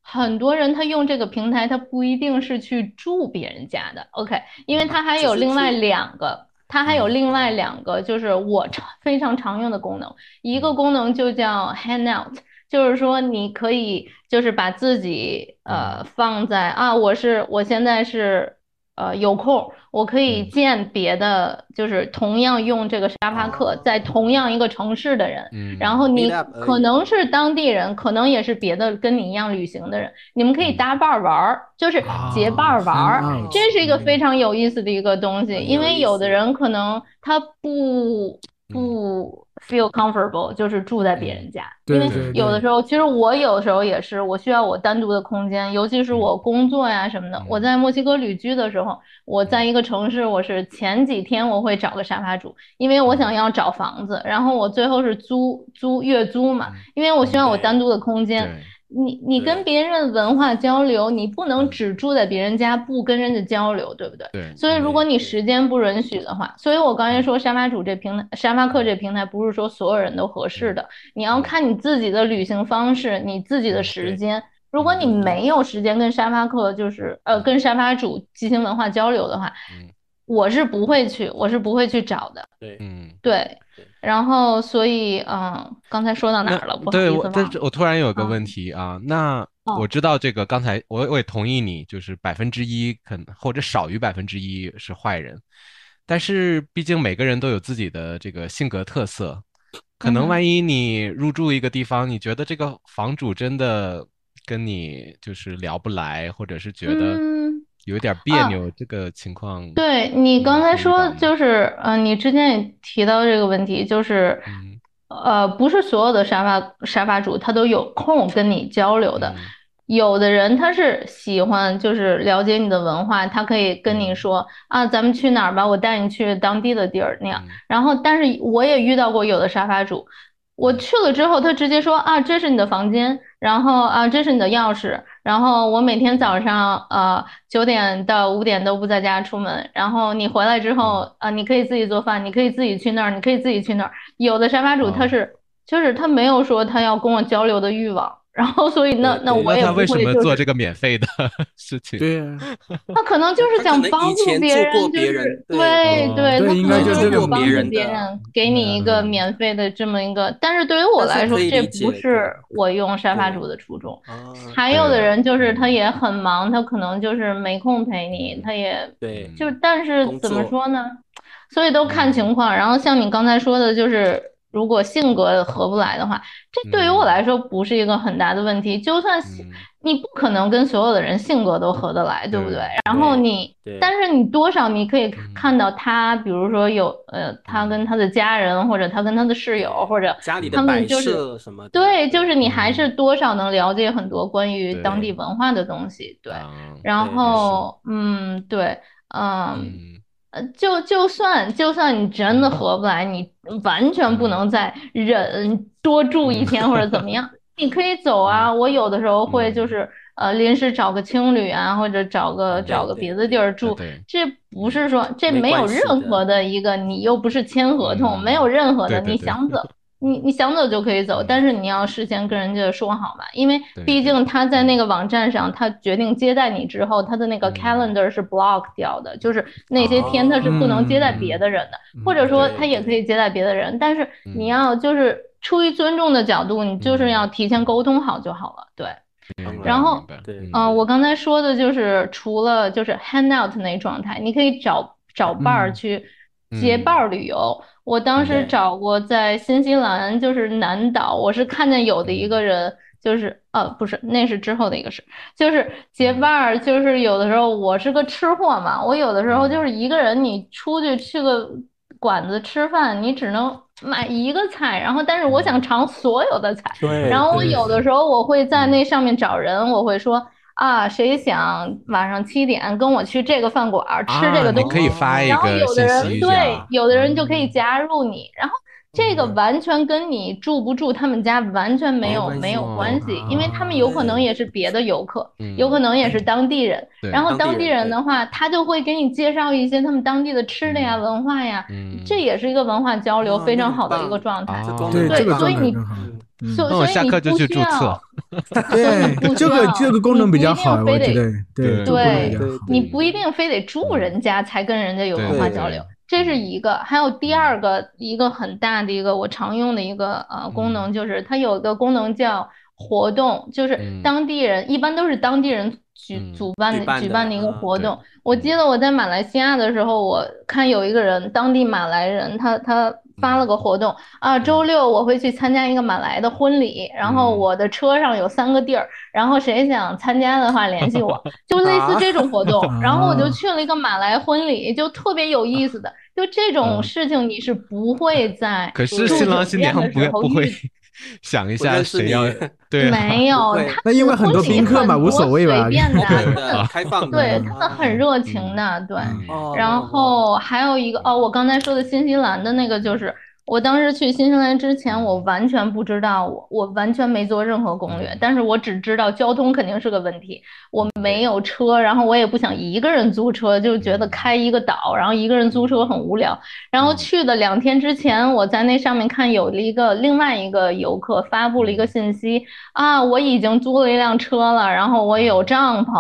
很多人他用这个平台，他不一定是去住别人家的，OK，因为他还有另外。两个。它还有嗯。另外两个，就是我常非常常用的功能，一个功能就叫 Hangout，就是说你可以就是把自己呃放在啊，我是我现在是呃有空，我可以嗯。见别的，就是同样用这个沙发客，在同样一个城市的人，嗯，然后你可能是当地人，可能也是别的跟你一样旅行的人，你们可以嗯。搭伴儿玩儿，就是结伴儿玩儿。啊这是一个非常有意思的一个东西，因为有的人可能他不嗯。不 feel comfortable，就是住在别人家，因为有的时候，其实我有的时候也是，我需要我单独的空间，尤其是嗯我工作呀什么的。我在墨西哥旅居的时候，我在一个城市，我是前几天我会找个沙发主，因为我想要找房子，然后我最后是租租月租嘛，因为我需要我单独的空间。对，你你跟别人文化交流，你不能嗯只住在别人家不跟人家交流，对不对？对，所以如果你时间不允许的话，所以我刚才说沙发主这平台、沙发客这平台不是说所有人都合适的，你要看你自己的旅行方式，你自己的时间。如果你没有时间跟沙发客，就是呃跟沙发主进行文化交流的话嗯，我是不会去，我是不会去找的。对，嗯。对对，然后所以嗯，刚才说到哪儿了？不好对，我但是。我突然有个嗯问题啊，那哦我知道这个，刚才我我也同意你，就是百分之一可能或者少于百分之一是坏人，但是毕竟每个人都有自己的这个性格特色，可能万一你入住一个地方，你觉得这个房主真的跟你就是聊不来，或者是觉得嗯有一点别啊扭，这个情况，对你刚才说就是，呃，你之前也提到这个问题，就是，嗯。呃，不是所有的沙发沙发主他都有空跟你交流的，嗯。有的人他是喜欢就是了解你的文化，他可以跟你嗯。说啊，咱们去哪儿吧，我带你去当地的地儿那样。嗯。然后，但是我也遇到过有的沙发主，我去了之后，他直接说啊，这是你的房间，然后啊，这是你的钥匙，然后我每天早上呃九点到五点都不在家出门，然后你回来之后啊，你可以自己做饭，你可以自己去那儿，你可以自己去那儿。有的沙发主他哦是就是他没有说他要跟我交流的欲望，然后所以那那那我也为什么会做这个免费的 事情？对呀，他可能就是想帮助别人，就是对哦对对，他可对应该能就是帮助别人别人，给你一个嗯免费的这么一个。但是对于我来说，这不是我用沙发主的初衷。啊，还有的人就是他嗯也很忙，他可能就是没空陪你，他也对，就但是怎么说呢？所以都看情况。然后像你刚才说的，就是如果性格合不来的话，这对于我嗯。来说不是一个很大的问题。就算你不可能跟所有的人性格都合得来，对不对对？然后你，但是你多少你可以嗯。看到他，比如说有呃，他跟他的家人，或者他跟他的室友，或者他家里的摆们就是设什么，对，就是你还嗯。是多少能了解很多关于当地文化的东西，对。啊然后，嗯，对，嗯，嗯呃，就就算就算你真的合不来，你完全不嗯能再忍多住一天或者怎么样，你可以走啊。我有的时候会就嗯是呃临时找个青旅啊，或者找个找个别的地儿住对，这不是说这没没有任何的一个，你又不是签合同，嗯没有任何的，你想走。你你想走就可以走，嗯。但是你要事先跟人家说好嘛，因为毕竟他在那个网站上，他决定接待你之后，他的那个嗯。calendar 是 block 掉的，就是那些天他是不能接待别的人的，嗯。或者说他也可以接待别的人，但是嗯。你要就是出于尊重的角度，你就是嗯。要提前沟通好就好了，对。然后嗯。嗯、我刚才说的就是除了就是 hang out 那状态，你可以找找伴儿嗯。去结嗯伴儿旅游。我当时找过在新西兰，就是南岛，我是看见有的一嗯。个人，就是呃不是，那是之后的一个事，就是结嗯。伴儿，就是有的时候我是个吃货嘛，我有的时候嗯。就是一个人，你出去去个馆子吃饭，你只能买一个菜，然后但是我想嗯。尝所有的菜。然后我有的时候我会在那上面找人，我会说啊，谁想晚上七点跟我去这个饭馆儿吃这个啊，你东西？可以发一然后个有的信息人对，有的人就可以嗯加入你，然后这个嗯完全跟你住不住他们家完全没有没有关系，因为他们有可能也是别的游客，嗯有可能也是当地人。然后当地人的话，他就会给你介绍一些他们当地的吃的呀、嗯文化呀，嗯这也是一个文化交流非常好的一个状态。哦对，所以你。嗯。那我所以你下课就去 不需要注册，对不，这需要个这个功能比较好，你不一定非得我觉得，对，对。你不一定非得住人家才跟人家有文化交流，这是一个。还有第二个一个很大的一个我常用的一个呃功能，就是它有一个功能叫活动，就是嗯。当地人一般都是当地人举嗯主办的举办的举办的一个啊活动。我记得我在马来西亚的时候，我看有一个人，当地马来人，他他发了个活动啊，周六我会去参加一个马来的婚礼，然后嗯。我的车上有三个地儿，然后谁想参加的话联系我，就类似这种活动。然后我就啊。去了一个马来婚礼，就特别有意思的，就这种嗯。事情你是不会在可是住新郎新娘不不会遇 想一下谁要对啊 没有，他那因为们很多婚礼宾客嘛无所谓吧随便 的，open 他的们开放的，对他们很热嗯情的，对。然后还有一个哦，我刚才说的新西兰的那个，就是我当时去新西兰之前，我完全不知道，我我完全没做任何攻略嗯，但是我只知道交通肯定是个问题，我没有车，然后我也不想一个人租车，就觉得嗯。开一个岛，然后一个人租车很无聊。然后嗯。去的两天之前，我在那上面看有了一个另外一个游客发布了一个嗯。信息啊，我已经租了一辆车了，然后我有帐篷。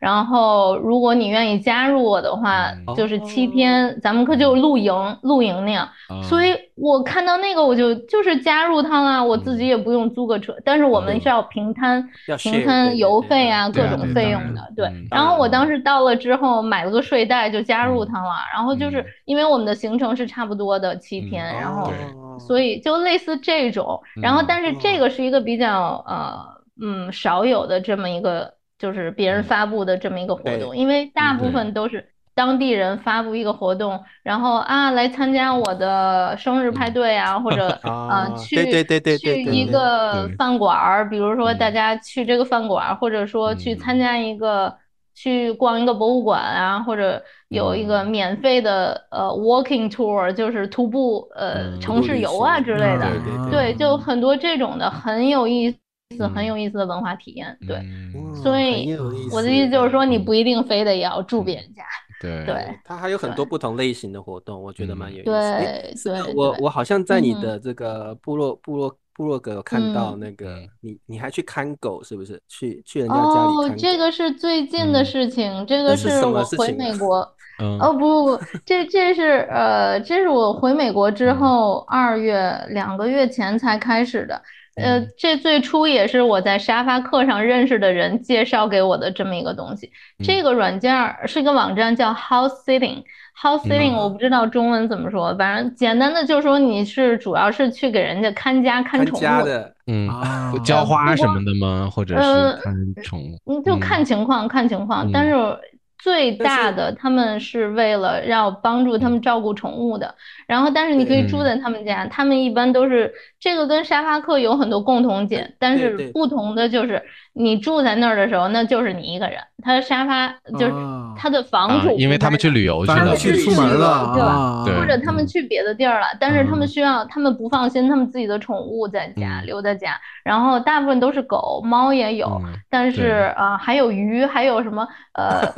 然后，如果你愿意加入我的话，嗯就是七天，咱们可就露营，露营那样。啊所以我看到那个，我就就是加入他了，我自己嗯。也不用租个车，但是我们嗯。是要平摊要平摊油费啊，各种费用的，对嗯。然后我当时到了之后买了个睡袋就加入嗯。他了，然后就是嗯。因为我们的行程是差不多的七天，嗯然后所以就类似这种，然后嗯但是这个是一个比较呃嗯少有的这么一个，就是别人嗯。发布的这么一个活对动，因为大部分都是当地人发布一个活动，然后啊来参加我的生日派嗯对啊，或者 啊呃去对对对对对去一个饭馆儿，比如说大嗯。家去这个饭馆儿，或者说去。参嗯加一个。去逛一个博物馆啊，或者有一个嗯。免费的呃 walking tour，就是徒步呃嗯城市游啊之类的，对就嗯。很多这种的很有意思、很嗯有意思的文化体验。对，嗯所以我的意思就是说，你嗯不一定非得要住别人家。对对它还有很多不同类型的活动，我觉得蛮有意思。对我我好像在你嗯的这个部落部落部落格有看到嗯那个嗯你你还去看狗是不是？去去人家家里哦看，狗这个是最近的嗯事情，这个是我回美国。嗯哦不不不，这这是呃，这是我回美国之嗯后二月两个月前才开始的。呃嗯，这最初也是我在沙发课上认识的人介绍给我的这么一个东西。这嗯个软件儿是一个网站叫 House Sitting。House Sitting 嗯我不知道中文怎么说，反正简单的就是说你是主要是去给人家看家看看宠物。家的嗯，啊，浇花什么的吗？或者呃是看宠物？嗯，就嗯看情况，看情况。但嗯是最大的，他们是为了要帮助他们照顾宠物的。然后，但是你可以住嗯在他们家，他们一般都是这个跟沙发客有很多共同点，但是不同的就是你住在那儿的时候，那就是你一个人，他的沙发就是。哦他的房主，啊因为他们去旅游去了，去出门了对吧或者他们去别的地儿了，但是他们嗯。需要，他们不放心他们自己的宠物在家嗯。留在家，然后大部分都是狗，猫也有，嗯但是。啊、呃还有鱼，还有什么呃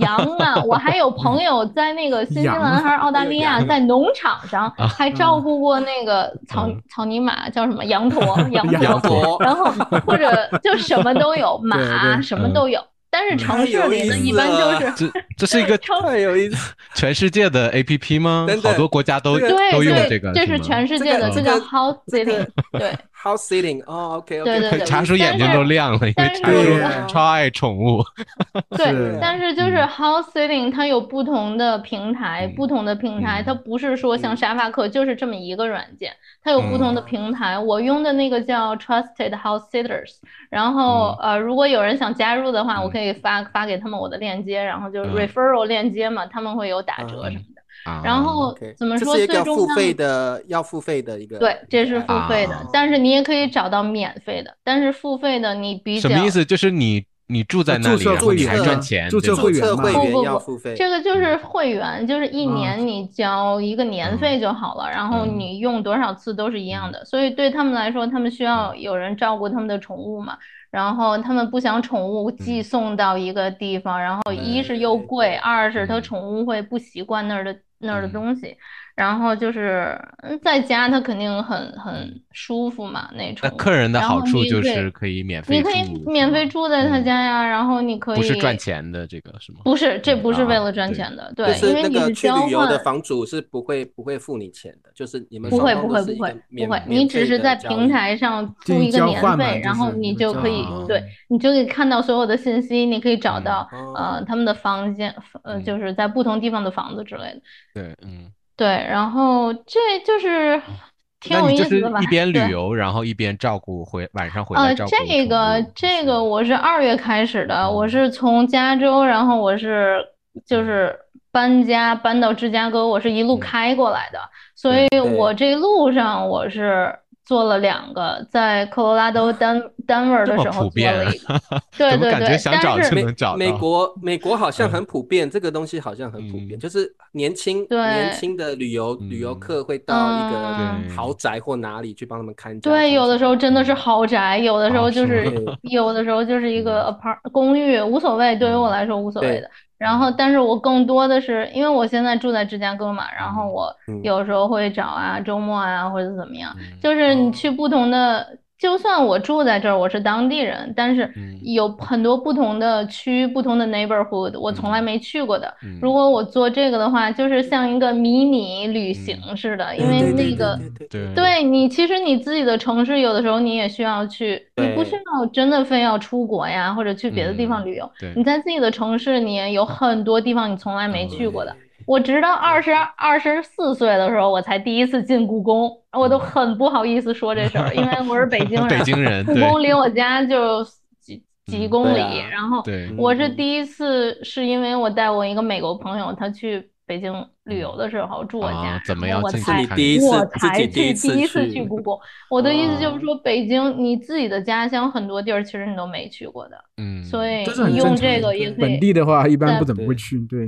羊啊，我还有朋友在那个新西兰还是澳大利亚，在农场上还照顾过那个草嗯。草泥马叫什么？羊驼，羊羊驼，然后或者就什么都有，马什么都有，但是城市里呢，有意思一般就是这这是一个 超太有意思。全世界的 A P P 吗？好多国家都这个对都用对，这个，这是全世界的，这叫个 sitting，对 House sitting 哦，OK 对 OK，对对茶叔眼睛都亮了，因为茶叔超爱宠物。对，但是就是 house sitting 它有不同的平台，嗯不同的平台，嗯它不是说像嗯。沙发客就是这么一个软件，它有不同的嗯。平台。我用的那个叫 Trusted House Sitters，然后呃，如果有人想加入的话，我嗯。可以发发给他们我的链接，然后就是嗯。referral 链接嘛，他们会有打折嗯。什么的。啊然后怎么说最终呢付费的，要付费的一个。对，这是付费的啊，但是你也可以找到免费的，但是付费的你比较什么意思？就是你你住在那里，还员赚钱，注册会员嘛不不不要付费。这个就是会员，就是一啊年你交一个年费就好了，然后嗯你用多少次都是一样的。所以对他们来说，他们需要有人照顾他们的宠物嘛，然后他们不想宠物寄送到一个地方，然后一是又贵，二是他嗯宠物会不习惯那儿的那儿的嗯。东西，然后就是嗯在家他肯定很很舒服嘛那种那。客人的好处就是可以免费你可以免费住在他嗯家呀，然后你可以不是赚钱的这个是吗？不是，这不是为啊了赚钱的，就对，是那个因为你是交去旅游的换，房主是不会不会付你钱的，就是你们不会不会不会不免会，你只是在平台上租一个年费，然后你就可以换对，你就可以看到所有的信息，你可以找嗯到呃哦他们的房间，呃嗯就是在不同地方的房子之类的，对，嗯，对，然后这就是挺有意思的吧？一边对旅。游，然后一边照顾回晚上回呃，来照顾这个物这个我是二月开始的，我嗯是从加州，然后我是就是搬家搬到芝加哥，我是一路嗯。开过来的，所以我这路上我是做了两个，在科罗拉多丹丹佛这么的时候做普遍了一个，对对对，但想找就是美能找美国美国好像嗯很普遍，这个东西好像很普遍，嗯就是年轻对年轻的旅游旅游嗯客会到一个豪宅或哪里去帮他们看家。对，有的时候真的是豪宅，有的时候哦就是 有的时候就是一个 apart 公寓，无所谓，对于我来说无所谓的。然后，但是我更多的是因为我现在住在芝加哥嘛，然后我嗯。有时候会找啊，周末啊或者怎么样，嗯就是你哦。去不同的，就算我住在这儿，我是当地人，但是嗯有很多不同的区、不同的 neighborhood，我从来嗯没去过的。嗯如果我做这个的话，就是像一个迷你旅行似的，因为对对对那个。对对对你，其实你自己的城市有的时候你也需要去，你不需要真的非要出国呀，或者去别的地方嗯旅游。对你在自己的城市，你也有很多地方你从来没去过的。对我直到二十二十四岁的时候，我才第一次进故宫，我都很不好意思说这事儿，因为我是北京人，北京人故宫离我家就几几嗯公里，然后对我是嗯第一次，是因为我带我一个美国朋友，他去北京旅游的时候住我家，啊怎么样我才第一次我才第一次去第一次去去故宫。我的意思就哦是说，北京你自己的家乡很多地儿其实你都没去过的，嗯，所以用这个也可以。本地的话一般不怎么会对去，对，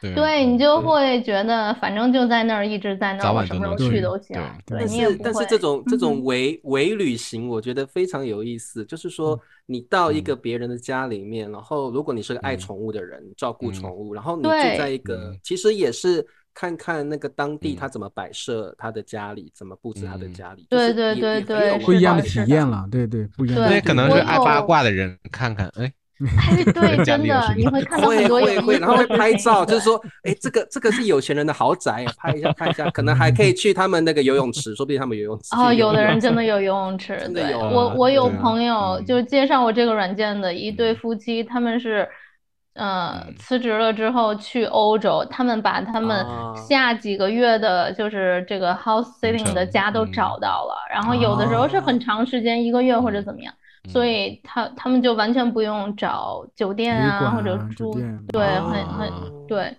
对对你就会觉得，反正就在那儿，一直在那儿，我早晚什么时候都能去去都行。对对但你也不会。是但是这种这嗯。种伪伪旅行，我觉得非常有意思。就是说，你到一个别人的家里面，然后如果你是个爱嗯。宠物的人，照顾嗯。宠物，然后你住在一个嗯，其实也是看看那个当地嗯。他怎么摆设他的家里，怎么布置他的嗯。家里，对对对对不一样的体验了，对对，不一样的那可能是爱八卦的人看看，哎，哎，对，真的，你会 看到很多有会会，然后会拍照，就是说，哎，这个这个是有钱人的豪宅，拍一下看一下，可能还可以去他们那个游泳池，说不定他们游泳池哦，有的人真的 有游泳池，对，真的有我啊我有朋友就是介绍我这个软件的一对嗯。夫妻，他们是。辞职了之后去欧洲，他们把他们啊。下几个月的，就是这个 house sitting 的家都嗯。找到了，然后有的时候是很哦长时间，一个月或者嗯。怎么样，所嗯以他他们就完全不用找酒店旅啊或者住，对，啊很很对，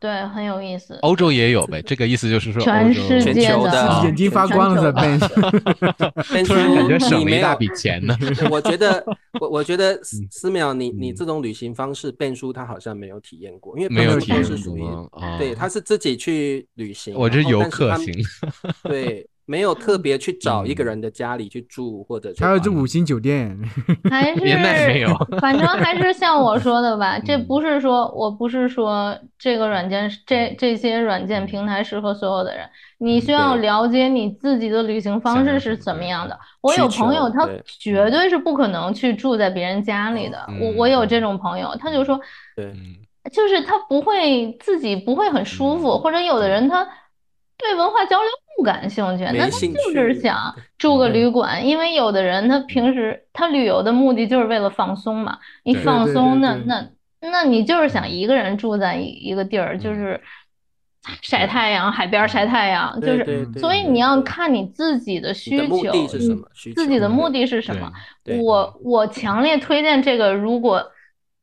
对，很有意思。欧洲也有呗，这个意思就是说，全世界的啊眼睛发光了，在全球背。但突然感觉省了一大笔钱呢。我觉得，我我觉得思 嗯思淼，你你嗯这种旅行方式，变叔他好像没有体验过，因为没有体验是属于过哦对，他是自己去旅行，我这然后游客型，对，没有特别去找一个嗯。人的家里去住，或者去他要住五星酒店，还 是没有反正还是像我说的吧，这嗯。不是说我不是说这个软件这这些软件平台适合所有的人，你需要了解你自己的旅行方式是怎么样的。我有朋友他绝对是不可能去住在别人家里的，我我有这种朋友，他就说对。嗯。就是他不会自己不会很舒服，嗯。或者有的人他对文化交流不感兴趣，那他就是想住个旅馆，因为有的人他平时他旅游的目的就是为了放松嘛，你放松那那那你就是想一个人住在一一个地儿，就嗯。是晒太阳，海边儿晒太阳，就是所以你要看你自己的需求？自己的目的是什？么？我我强烈推荐这个，如果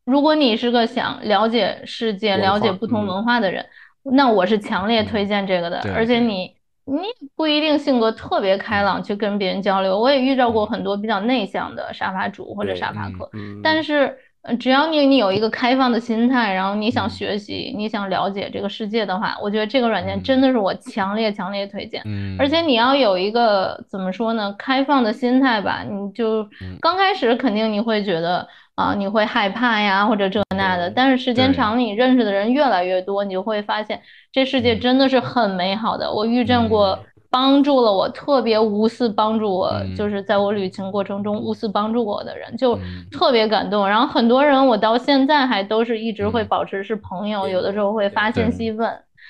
如果你是个想了解世界、了解不同嗯。文化的人，那我是强烈推荐这个的。而且你你不一定性格特别开朗去跟别人交流，我也遇到过很多比较内向的沙发主或者沙发客，嗯，但是。呃只要你你有一个开放的心态，然后你想嗯学习，你想了解这个世界的话，我觉得这个软件嗯真的是我强烈强烈推荐。嗯，而且你要有一个怎么说呢，开放的心态吧。你就嗯刚开始肯定你会觉得啊，你会害怕呀，或者这那的。但是时间对。长，你认识的人越来越多，你就会发现这世界嗯。真的是很美好的。我遇见过帮助了我，特别无私帮助我，嗯。就是在我旅行过程中无私帮助我的人，就嗯。特别感动。然后很多人我到现在还都是一直会嗯。保持是朋友，有的时候会发信对。息问。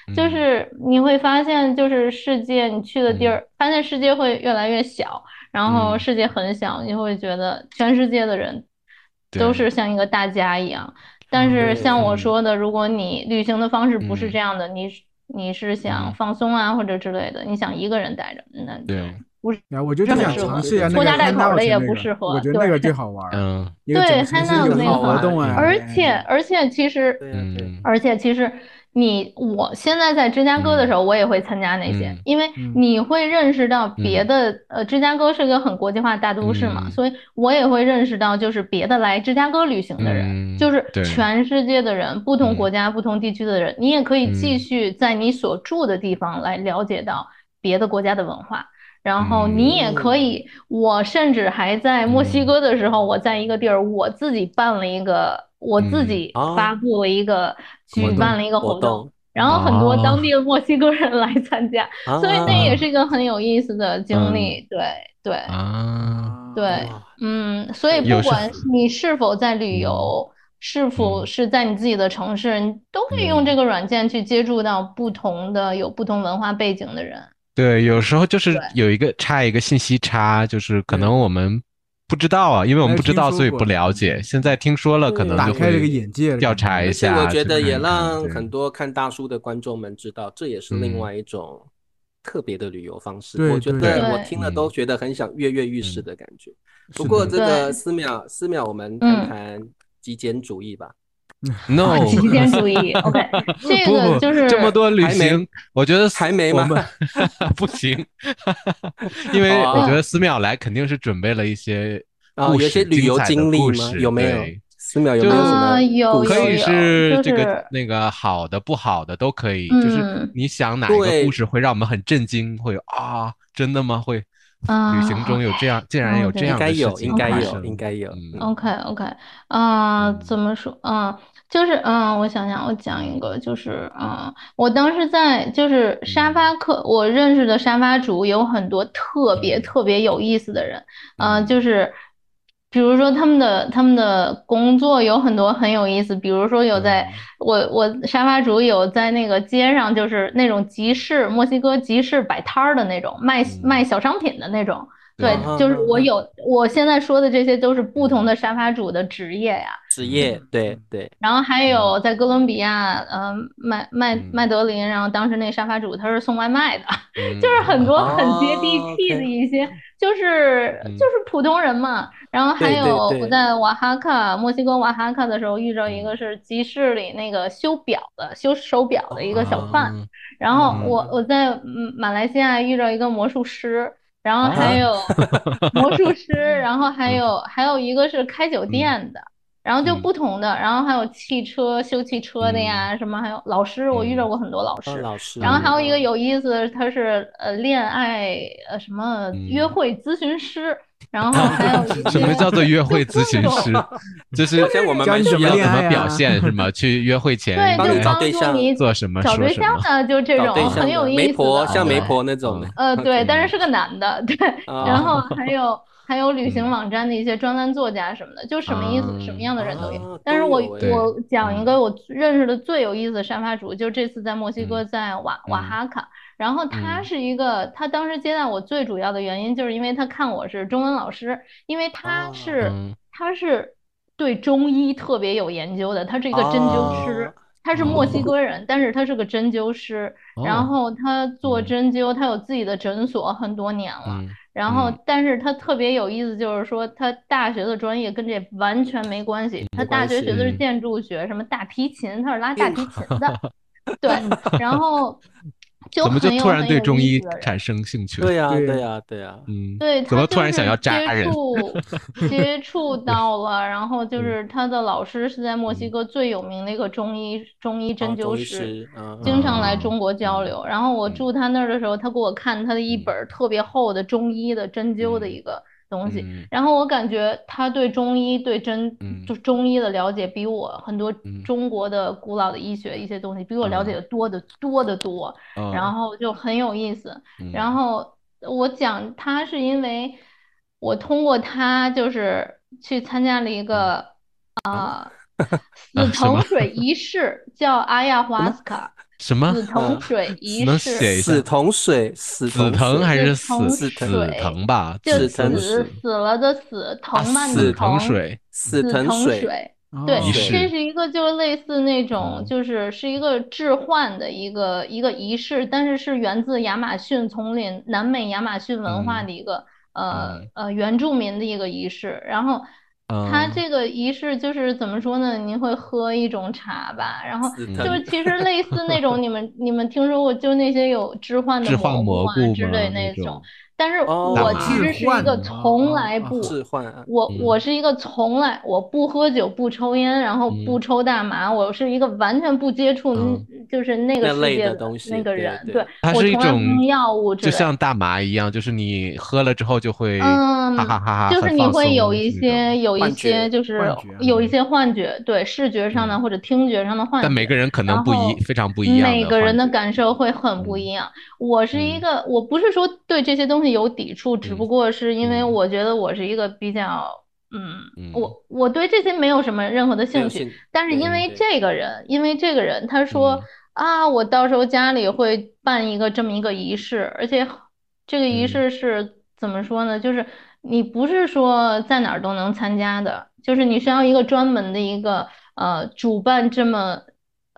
嗯。就是你会发现，就是世界你去的地儿，发现世界会越来越小，然后嗯。世界很小，你会觉得全世界的人对都是像一个大家一样。但是像我嗯。说的，如果你旅行的方式不是嗯这样的，你是你是想嗯放松啊或者之类的，你想一个人待着，那就对。不是。我就想这很适合尝试一下那个拖家带口的也不适合我觉得那对个最好玩儿。嗯。对整城市 Hangout 有那个活动啊，而且而且其实而且其实你我现在在芝加哥的时候，我也会参加那些，嗯。因为嗯。你会认识到别的，呃，芝加哥是个很国际化的大都市嘛，嗯。所以我也会认识到就是别的来芝加哥旅行的人，嗯就是全世界的人，不同嗯。国家、不同地区的人，你也可以继嗯。续在你所住的地方来了解到别的国家的文化。然后你也可以，我甚至还在墨西哥的时候，我在一个地儿，我自己办了一个，我自嗯己哦发布了一个，举办了一个活活动动，然后很多哦当地的墨西哥人来参加，啊所以那也是一个很有意思的经历。对对啊，对，嗯，所以不管你是否在旅游，是否。嗯是在你自己的城市，你都可以用嗯。这个软件去接触到不同的有不同文化背景的人。对，有时候就是有一个差一个信息差，就是可能我们不知道啊，因为我们不知道，所以不了解。现在听说了，可能就打开了个会眼界的调查一下。我觉得也让很多看大叔的观众们知道，这也是另嗯外一种特别的旅游方式。对我觉对对得我听了嗯都觉得很想跃跃欲试嗯的感觉。不过这个对思淼，思淼，我们嗯谈谈极简主义吧。no 极简主义，OK，这不不个就是这么多旅行，我觉得还没吗？我们 不行，因为我觉得寺庙来肯定是准备了一些啊，故有一些事旅游精彩的经历吗？故事有没有？对？思淼有就没有什么呃有可以是这个那个好的、不好的都可以，就是嗯。你想哪一个故事会让我们很震惊，会啊，真的吗？会啊旅行中有这样，竟然有这样的事应该有，应该有，应该有。嗯。嗯 OK OK，啊、嗯怎么说？啊，就是嗯，我想想，我讲一个，就是嗯，我当时在就是沙发客，我认识的沙发主有很多特别嗯。特别有意思的人，嗯、嗯就是比如说他们的他们的工作有很多很有意思，比如说有在嗯。我我沙发主有在那个街上，就是那种集市，墨西哥集市摆摊儿的那种，卖嗯。卖小商品的那种。对。对，就是我有，我现在说的这些都是不同的沙发主的职业呀。职业，对对，然后还有在哥伦比亚，嗯，麦麦嗯。麦德林，然后当时那沙发主他是送外卖的，嗯就是很多很接地哦气的一些就是嗯。就是普通人嘛。然后还有我在瓦哈卡，墨西哥瓦哈卡的时候遇着一嗯。个是集市里那个修表的、修手表的一个小贩，啊然后嗯。我我在嗯马来西亚遇着一个魔术师，然后啊还有 魔术师，然后还嗯。有还有一个是开酒店的，然后就嗯不同的，然后还有汽车修汽车的呀，什么还有老师，我遇着嗯过很多老哦师。老师，然后还有一个嗯有意思的，他是呃恋爱呃什么约嗯会咨询师，然后还有 什么叫做约会咨询 师？就是教你怎么蛮需要的恋爱啊怎么表现是吗？去约会前对，帮帮找对象助你做什么找对象的，就这种很有意思的媒婆，像媒婆那种。呃，对，但是嗯是个男的，对，啊然后还有还有旅行嗯。网站的一些专栏作家什么的，就什么意思，什么样的人都啊有。但是我我讲一嗯。个我认识的最有意思的沙发主，就这次在墨西哥，嗯在瓦瓦嗯哈卡，然后他嗯。是一个，他当时接待我最主要的原因就是因为他看我是中文老师，因为他啊是嗯。他是对中医特别有研究的，他是一个针灸师哦。他是墨西哥人，但是他是个针灸师，然哦后他做嗯针灸，他有自己的诊所很多年了。嗯然后嗯，但是他特别有意思，就是说他大学的专业跟这完全没关系。他大学学的是嗯建筑学，什么大提琴，他是拉大提琴的。对，然后就怎么就突然对中医产生兴趣了？对呀，对对呀，对呀。嗯，对，怎么他突然想要扎接人？触接触到了，然后就嗯是他的老师是在墨西嗯哥最有名的一个中医中医针灸师，经常来嗯中国交流。然后我嗯住他那儿的时候，他给我看他的一嗯本特别厚的中医的针灸的嗯一个东西，嗯。然后我感觉他对中医对针嗯。就中医的了解比我很多嗯。中国的古老的医学一些东西比我了解的多得多的多，嗯。然后就很有意思。嗯。然后我讲他是因为我通过他就是去参加了一个 啊死藤水仪式，叫阿亚华斯卡什么死藤水仪能式，写一下死藤水，死紫藤还是死死藤死水藤吧？就死藤死水死了的死，啊藤蔓的死藤藤，水，死死藤藤水，对，这是一个就是类似那种嗯，就是是一个置换的一个一个仪式，但是是源自亚马逊丛林、南美亚马逊文化嗯的一个呃嗯呃原住民的一个仪式。然后它嗯这个仪式就是怎么说呢？您会喝一种茶吧，然后就是其实类似那种你们你们听说过，就那些有置换的置换蘑蘑菇啊之类那种那种。但是哦我其实是一个从哦来不我我是一个从来我不喝酒不抽烟，然后不嗯抽大麻，我是一个完全不接触嗯就是那个世界的的东西那个人。对对，它我是一种药物。就像大麻一样，就是你喝了之后就会嗯哈哈哈哈，就是你会有一些有一些就是有一些幻觉，对视觉上的嗯或者听觉上的幻觉。但每个人可能不一非常不一样每个人的感受会很不嗯一样。我是一嗯个，我不是说对这些东西有抵触，只嗯。不过是因为嗯。我觉得我是一个比较，嗯，嗯我我对这些没有什么任何的兴趣。兴但是因为这个人，因为这个人他说嗯。啊，我到时候家里会办一个这么一个仪式，而且这个仪嗯。式是怎么说呢？就是你不是说在哪儿都能参加的，就是你需要一个专门的一个呃主办这么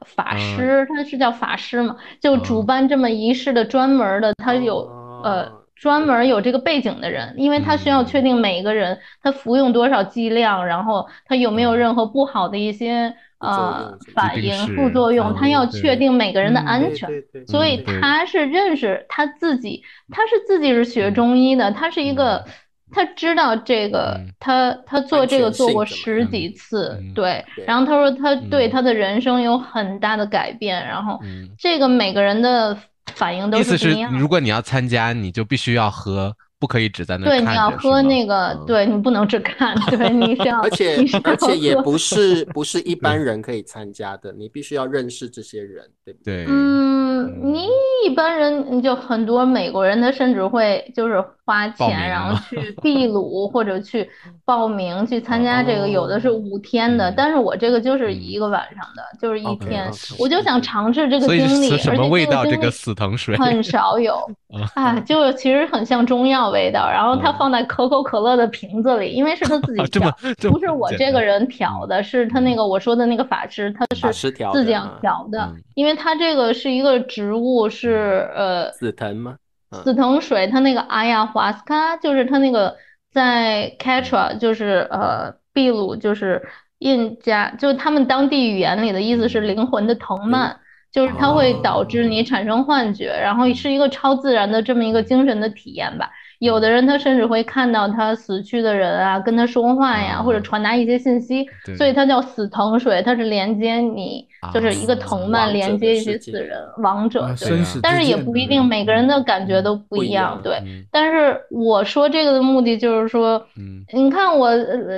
法嗯。师，他是叫法师嘛，就主嗯。办这么仪式的专门儿的，他有呃哦专门儿有这个背景的人，因为他需要确嗯定每一个人他服用多少剂量，然后他有没有嗯。任何不好的一些呃反应、副作用，他嗯要确定每个人的安全。所以他是认识他自己，他是自己是学嗯。中医的，他是一个，他知道这个嗯，他他做这个做过十几次嗯，对。对，然后他说他对嗯。他的人生有很大的改变，然后嗯，这个每个人的反应都意思是不一样的。如果你要参加，你就必须要喝，不可以只在那对，你要喝那个，嗯。对你不能只看，对，你是要，而且要而且也不是不是一般人可以参加的，你必须要认识这些人，对不对？对，嗯，你一般人你就很多美国人，他甚至会就是花报钱，然后去秘鲁或者去 报名去参加这个，有的是五天的，嗯。但是我这个就是嗯。一个晚上的，就是一天我就想尝试这个所以经历，是什而且么味道？这个这个经历死藤水很少有 啊，就其实很像中药味道，然后它嗯。放在可口可乐的瓶子里，因为是他自己 调，不是我这个人调的，是他那个我说的那个法师，他是自己调的嗯，因为他这个是一个植物，是呃紫藤吗？死藤水，它那个阿亚华斯卡，就是它那个在 Quechua，就是呃秘鲁，就是印加，就是他们当地语言里的意思是灵魂的藤蔓，就是它会导致你产生幻觉，然后是一个超自然的这么一个精神的体验吧。有的人他甚至会看到他死去的人啊，跟他说话呀，或者传达一些信息，所以它叫死藤水，它是连接你，就是一个藤蔓连接一些死人亡者，对。但是也不一定每个人的感觉都不一样，对。但是我说这个的目的就是说，你看我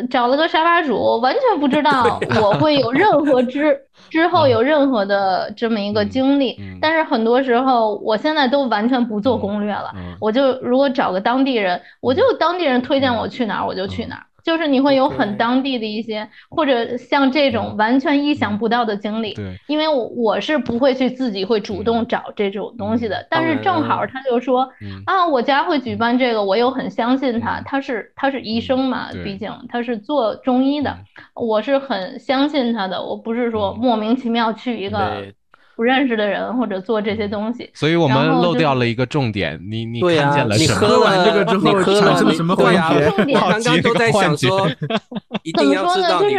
找了个沙发主，完全不知道我会有任何之之后有任何的这么一个经历，但是很多时候我现在都完全不做攻略了，我就如果找个当。当地人，我就当地人推荐我去哪儿，我就去哪儿。就是你会有很当地的一些，或者像这种完全意想不到的经历。对，因为我我是不会去自己会主动找这种东西的。但是正好他就说啊，我家会举办这个，我又很相信他，他是他是医生嘛，毕竟他是做中医的，我是很相信他的。我不是说莫名其妙去一个。不认识的人或者做这些东西，所以我们漏掉了一个重点。你你看见了什么？喝完这个之后产生了什么幻觉？刚刚都在想说，怎么说呢？就是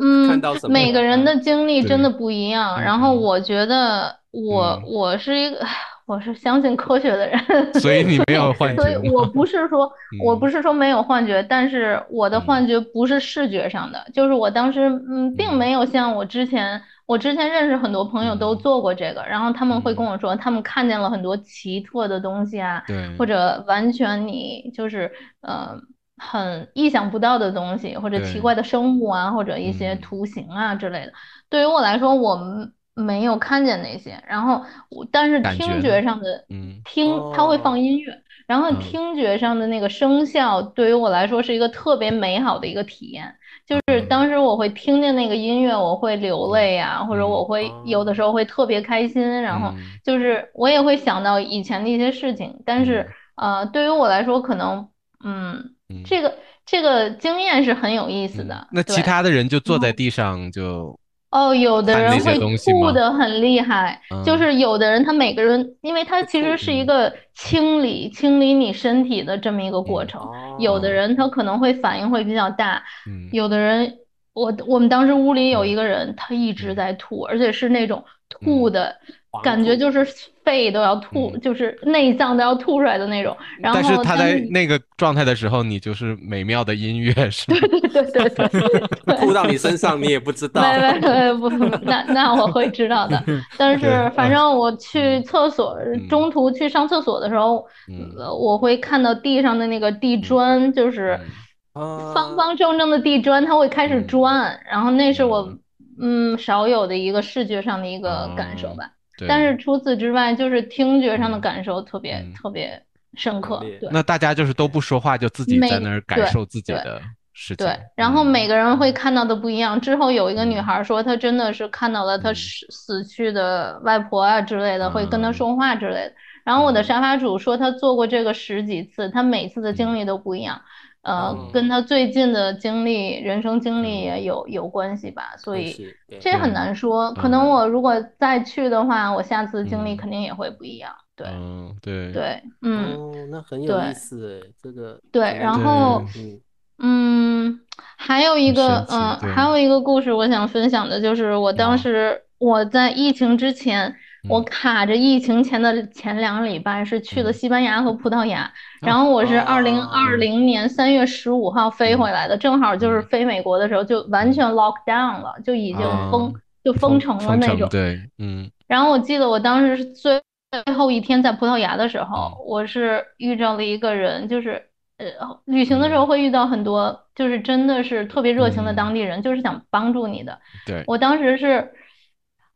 嗯，每个人的经历真的不一样。然后我觉得我我是一个我是相信科学的人，所以你没有幻觉。所以我不是说我不是说没有幻觉，但是我的幻觉不是视觉上的，就是我当时嗯，并没有像我之前。我之前认识很多朋友都做过这个，然后他们会跟我说，他们看见了很多奇特的东西啊，对，或者完全你就是呃很意想不到的东西，或者奇怪的生物啊，或者一些图形啊之类的。对于我来说，我们没有看见那些，然后但是听觉上的，嗯，听它会放音乐，然后听觉上的那个声效对于我来说是一个特别美好的一个体验。就是当时我会听见那个音乐，我会流泪呀，或者我会有的时候会特别开心，然后就是我也会想到以前的一些事情。但是呃，对于我来说，可能嗯，这个这个经验是很有意思的。那其他的人就坐在地上就。哦，有的人会吐的很厉害，就是有的人他每个人，因为他其实是一个清理清理你身体的这么一个过程，有的人他可能会反应会比较大，有的人，我我们当时屋里有一个人，他一直在吐，而且是那种吐的。感觉就是肺都要吐，就是内脏都要吐出来的那种。然后，但是他在那个状态的时候，你就是美妙的音乐，是 对对对对 对，吐到你身上你也不知道。没没不，那那我会知道的。但是反正我去厕所，中途去上厕所的时候，我会看到地上的那个地砖，就是方方正正的地砖，它会开始转，然后那是我嗯少有的一个视觉上的一个感受吧。但是除此之外，就是听觉上的感受特别特别深刻。对，那大家就是都不说话，就自己在那儿感受自己的事情。对，然后每个人会看到的不一样。之后有一个女孩说，她真的是看到了她死死去的外婆啊之类的，会跟她说话之类的。然后我的沙发主说，他做过这个十几次，他每次的经历都不一样。呃，跟他最近的经历、人生经历也有有关系吧，所以这很难说。可能我如果再去的话，我下次经历肯定也会不一样。对，嗯，对，对，嗯，哦，那很有意思哎，这个对。然后，嗯，还有一个，嗯，还有一个故事我想分享的就是，我当时我在疫情之前。我卡着疫情前的前两个礼拜是去了西班牙和葡萄牙，然后我是二零二零年三月十五号飞回来的，正好就是飞美国的时候就完全 lock down 了，就已经封就封城了那种。对，嗯。然后我记得我当时是最最后一天在葡萄牙的时候，我是遇到了一个人，就是呃旅行的时候会遇到很多，就是真的是特别热情的当地人，就是想帮助你的。对，我当时是。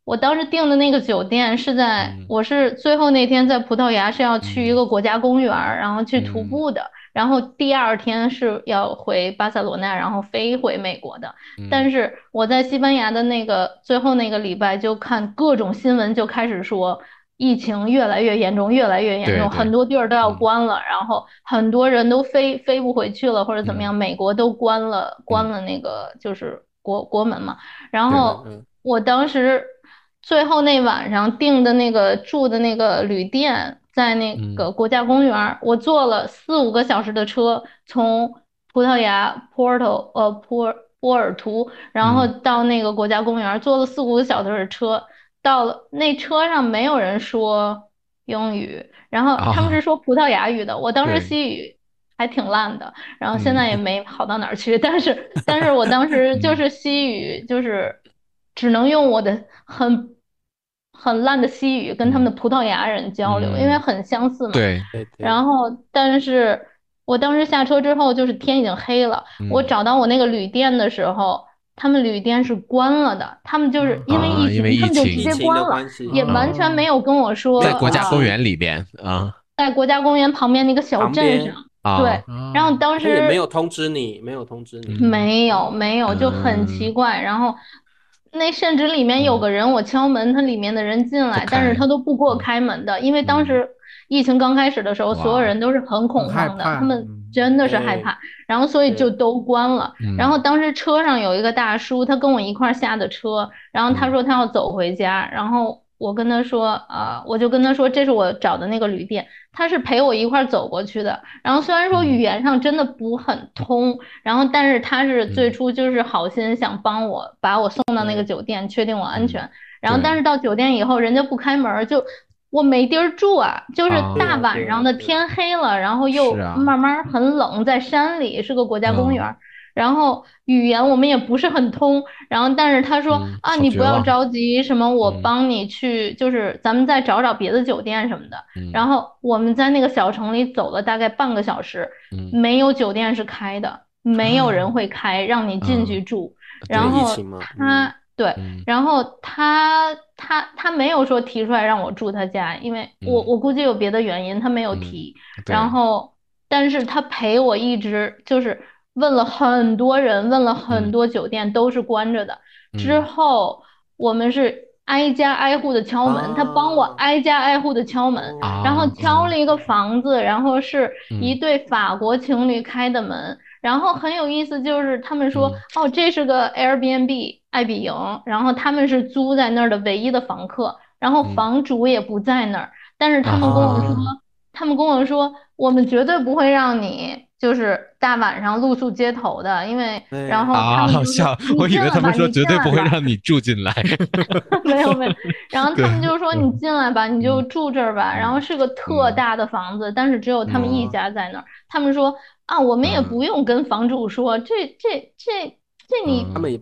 我当时订的那个酒店是在，我是最后那天在葡萄牙是要去一个国家公园，然后去徒步的，然后第二天是要回巴塞罗那，然后飞回美国的。但是我在西班牙的那个最后那个礼拜就看各种新闻，就开始说疫情越来越严重，越来越严重，很多地儿都要关了，然后很多人都飞飞不回去了或者怎么样，美国都关了关了那个就是国国门嘛。然后我当时。最后那晚上订的那个住的那个旅店，在那个国家公园儿，我坐了四五个小时的车，从葡萄牙 Porto 呃波波尔图，然后到那个国家公园儿，坐了四五个小时的车，到了那车上没有人说英语，然后他们啊是说葡萄牙语的，我当时西语还挺烂的，然后现嗯在也。没好到哪儿去，但是但是我当时就嗯。是西语就是只能用我的很很烂的西语跟他们的葡萄牙人交流，因为嗯很相似嘛。对，对对，然后，但是我当时下车之后，就是天已经黑了。我嗯找到我那个旅店的时候，他们旅店是关了的，他们就是因为疫啊因为情，他们就疫情直接关了，也完全没有跟我说。在国家啊公园里边啊在国家公园旁边那个小镇上，啊，对。啊然后当时没有通知你，没有通知你，嗯没有没有，就很奇嗯怪。然后那甚至里面有个人，我敲门，他里面的人进来，但是他都不给我嗯开门的，因为当时疫情刚开始的时候，所有人都是很恐慌的，他们嗯。真的是害怕，然后所以就都关了。然后当时车上有一个大叔，他跟我一块儿下的车，然后他嗯。说他要走回家，然后我跟他说，啊，我就跟他说这是我找的那个旅店，他是陪我一块儿走过去的。然后虽然说嗯语言上真的不很通，然后但是他是最嗯初就是好心想帮我把我送到那个酒店，确定我安嗯全。然后但是到酒店以后，人家不开门儿，就我没地儿住啊，就是啊大晚上的天黑了，然后又慢慢很冷，在山里是个国家公嗯园儿。然后语言我们也不是很通，然后但是他说嗯啊，你不要着急，什么我嗯帮你去，就是咱们再找找别的酒店什么的。嗯然后我们在那个小城里走了大概半个小时，嗯没有酒店是开的，没有人会开让你进去住。然后他对，嗯然后他他他没有说提出来让我住他家，因为我嗯我估计有别的原因，他没有嗯提。对然后，但是他陪我一直就是问了很多人，问了很嗯。多酒店都是关着的。之嗯。后我们是挨家挨户的敲门，他帮我啊。挨家挨户的敲门，哦。然后啊。敲了一个房子，然后是一嗯。对法国情侣开的门，然后很有意思，就是他们说，嗯哦，这是个 Airbnb 爱彼迎，然后他们是租在那儿的唯一的房客，然后嗯。房主也不在那儿，但是他们跟我说，啊他们跟我说，我们绝对不会让你就是大晚上露宿街头的，因为然后他啊，们就好笑说，我以为他们说绝对不会。让你住进来。没有没有，然后他们就说你进来吧，你就住这儿吧。然后是个特嗯大的房子，但是只有他们一嗯家在那儿。他们说啊，我们也嗯不用跟房主说，这这这这你嗯他们也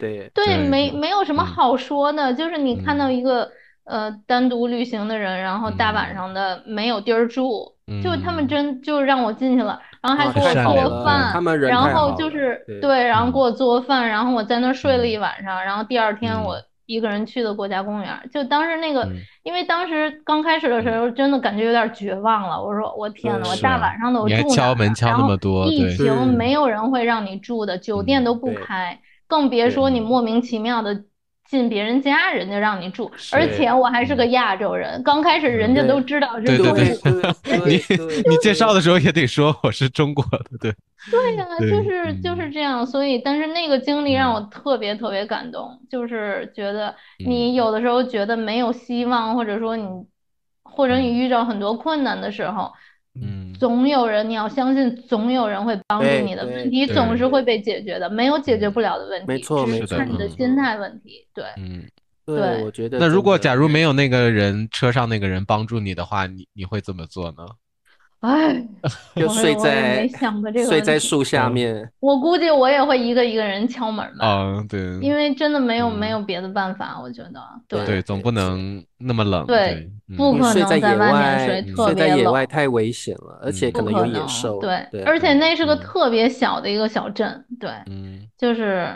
对对对没没有什么嗯好说的，就是你看到嗯一个呃单独旅行的人，然后大晚嗯上的没有地儿住，就他们嗯真就让我进去了，然后还啊给我做了饭，他们人然后就是对。对，然后嗯给我做饭，然后我在那儿睡了一嗯晚上，然后第二天我嗯一个人去的国家公园儿，就当时那个嗯，因为当时刚开始的时候真的感觉有点绝望了，我说我天呐，我大晚上的我住哪儿啊？敲门敲然后那么多疫对。对情没有人会让你住的，酒店嗯。都不开，更别说你嗯莫名其妙的进别人家，人家让你住，而且我还是个嗯。亚洲人，刚开始人家都知道这是对对 你你介绍的时候也得说我是中国的，对，对呀，对就是就嗯是这样，所以但是那个经历让嗯。我特别特别感动，就是觉得嗯你。有的时候觉得没有希望，或者说你或者你嗯。遇到很多困难的时候，嗯总有人，你要相信总有人会帮助你的，对问题总是会被解决的，没有解决嗯不了的问题，只是错没错看你的嗯心态问题，对。嗯。对对，我觉得那如果假如没有那个人车上那个人帮助你的话，你你会怎么做呢？哎，就睡在没想过这个睡问题在树下嗯面，我估计我也会一个一个人敲门吧，哦，对，因为真的没有没嗯有别的办法，我觉得，对对，总不能那么冷，对不可能睡在野外面睡，在野外太危险了，而且嗯可能有野兽，对，对，而且那是个嗯。特别小的一个小镇，对，嗯就是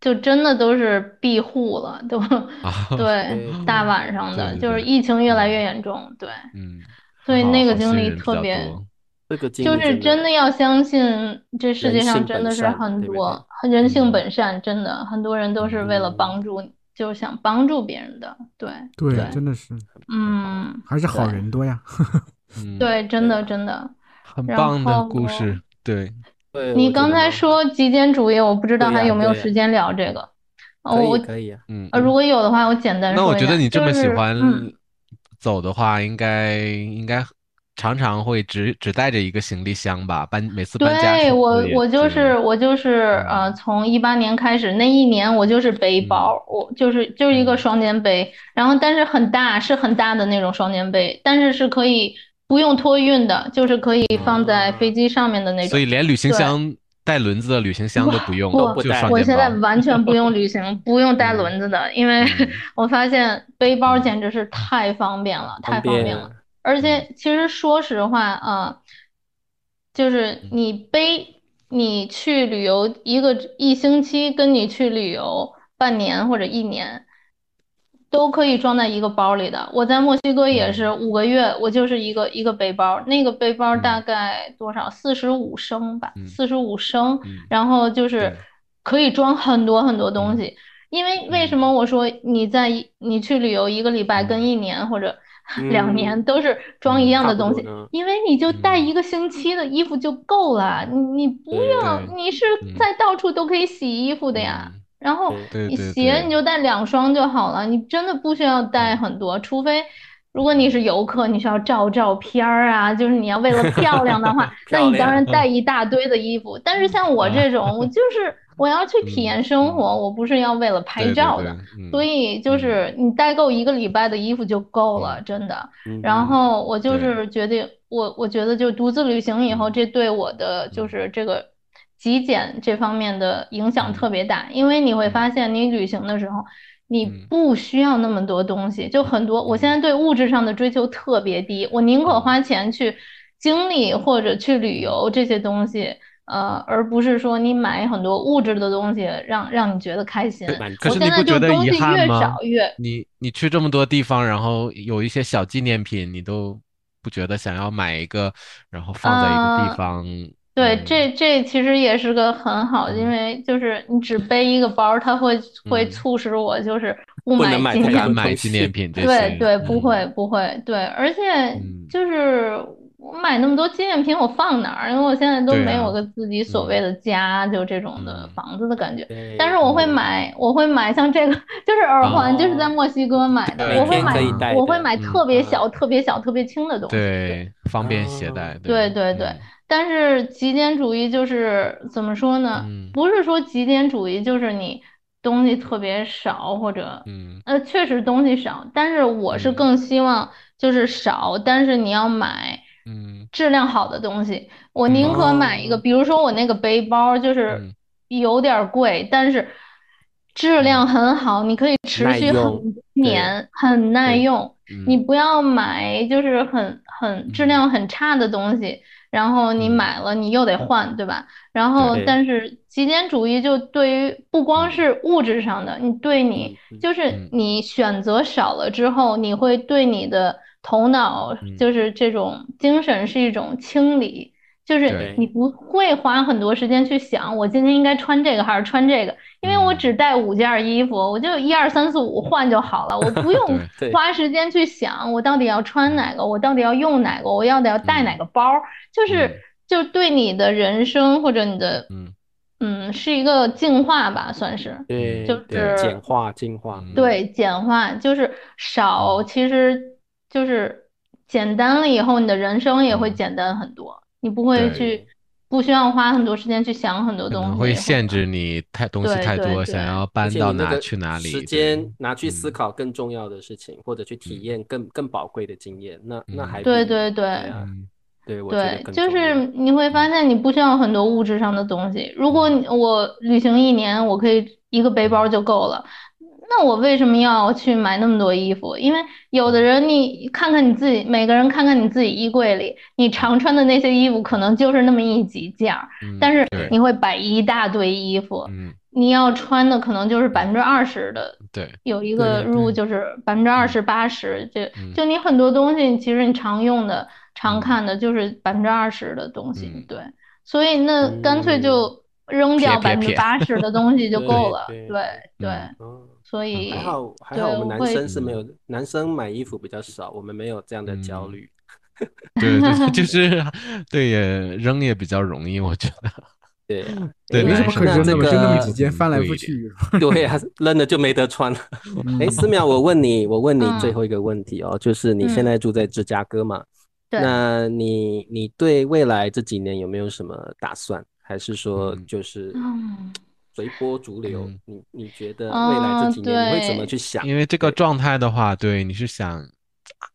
就真的都是庇护了，都啊，对，大晚上的，就是疫情越来越严重，对，嗯，所以那个经历特别，这个就是真真的要相信这世界上真的是很多人性嗯本善，真的很多人都是为了嗯帮助，就想帮助别人的，对，对对，真的是嗯，还是好人多呀。嗯，对，真的真的。很棒的故事，对，对，你刚才说极简主义，我不知道还有没有时间聊这个。呃可我以可以啊，嗯，呃，如果有的话，我简单那我说一下，觉得你这就是么喜欢嗯走的话，应该应该常常会只只带着一个行李箱吧，搬每次搬家对，我我就是我就是呃，嗯。从一八年开始那一年我就是背包，我就是就是一个嗯。双肩背，然后但是很大，是很大的那种双肩背，但是是可以不用托运的，就是可以放在飞机上面的那种。所以连旅行箱带轮子的旅行箱都不用，不带我。现在完全不用旅行，不用带嗯。轮子的，因为嗯。我发现背包简直是太方便了，太方便了。而嗯。且其实说实话啊，就是你背你去旅游一个一星期，跟你去旅游半年或者一年，都可以装在一个包里的。我在墨西哥也是五个月，我就是一个一个背包，那个背包大概多少？四十五升吧，嗯。四十五升嗯，然后就是可以装很多很多东西。因为为什么我说你在你去旅游一个礼拜跟一年或者 两年都是装一样的东西因为你就带嗯一个星期的衣服就够了，你你不对要你是嗯。在到处都可以洗衣服的呀。嗯然后你鞋你就带两双就好了，你真的不需要带很多，除非如果你是游客，你需要照照片儿啊，就是你要为了漂亮的话，那你当然带一大堆的衣服。但是像我这种，我 就是我要去体验生活，我不是要为了拍照的，嗯。所以就是你带够一个礼拜的衣服就够了，真的。嗯。然后我就是决定，我我觉得就独自旅行以后，嗯。这对我的就是这个极简这方面的影响嗯特别大，因为你会发现你旅行的时候，你嗯不需要那么多东西，就很多。我现在对物质上的追求特别低，我宁可花钱去经历或者去旅游这些东西。呃，而不是说你买很多物质的东西让让你觉得开心。可是我现在就你不觉得东西越遗憾吗少越你你去这么多地方，然后有一些小纪念品，你都不觉得想要买一个，然后放在一个地呃方？对，嗯这这其实也是个很好的，因嗯为就是你只背一个包，它会会嗯促使我就是不买纪念品。敢买纪念品这。对对，不嗯会不会，对，而且嗯就是我买那么多纪念品，我放哪儿？因为我现在都没有个自己所谓的家，就这种的嗯房子的感觉。但是我会嗯买，我会买像这个，就是耳环，就是在哦墨西哥买的。我会买我会买特别啊小、特别小、特别轻的东西。对，方便携哦带。对对对嗯但是极简主义就是怎么说呢？嗯。不是说极简主义就是你东西特别少，或者嗯。呃，确实东西少，但是我是嗯。更希望就是少，但是你要买嗯。质量好的东西。我宁可买一个，哦比如说我那个背包就是。嗯有点儿贵，但是质量。很好，你可以持续很多年，很耐用。嗯。你不要买就是很很质量。很差的东西，然后你嗯买了你又得换，对吧？然后但是极简主义就对于不光是物质上的，你对你就是嗯你选择少了之后，你会对你的头脑嗯就是这种精神是一种清理。就是你不会花很多时间去想，我今天应该穿这个还是穿这个，因为我嗯。只带五件衣服，我就一二三四五换就好了，我不 用花时间去想我到底要穿哪个，我到底要用哪个，我要得要带哪个包，就是嗯。就对你的人生或者你的嗯。嗯是一个净化吧，算是。对就是简化进化嗯，对，简化就是少，嗯。其实就是简单了以后，你的人生也会嗯。简单很多，你不会去，不需要花很多时间去想很多东西，会限制你太东西太多，想要搬到哪去哪里，时间拿去思嗯考更重要的事情，或者去体验更更宝贵的经验，那那嗯。还对对对对我对，就是你会发现你不需要很多物质上的东西。如果我旅行一年，我可以一个背包就够了。那我为什么要去买那么多衣服？因为有的人，你看看你自己，每个人看看你自己衣柜里，你常穿的那些衣服可能就是那么一几件儿，嗯但是你会摆一大堆衣服，嗯你要穿的可能就是百分之二十的对有一个对 rule 就是百分之二十八十，就嗯就你很多东西，其实你常用的、常嗯看的就是百分之二十的东西嗯，对，所以那干脆就扔掉百分之八十的东西就够了，对对对，嗯哦所以还好还好，我们男生是没有，男生买衣服比较少，我们没有这样的焦嗯虑。对 对，就是对也扔也比较容易，我觉得。对啊，对没什么可扔的，那这个就那么几件翻来覆去。对呀、扔了就没得穿了。哎，思淼，我问你，我问你嗯最后一个问题哦，就是你现在住在芝加哥嘛？对那你你对未来这几年有没有什么打算？还是说嗯就是嗯随波逐流？嗯你你觉得未来这几年你会怎么去想？因为这个状态的话，对你是想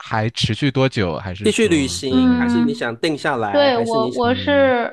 还持续多久，还是继续旅行，嗯还是你想定下来？对我，我是，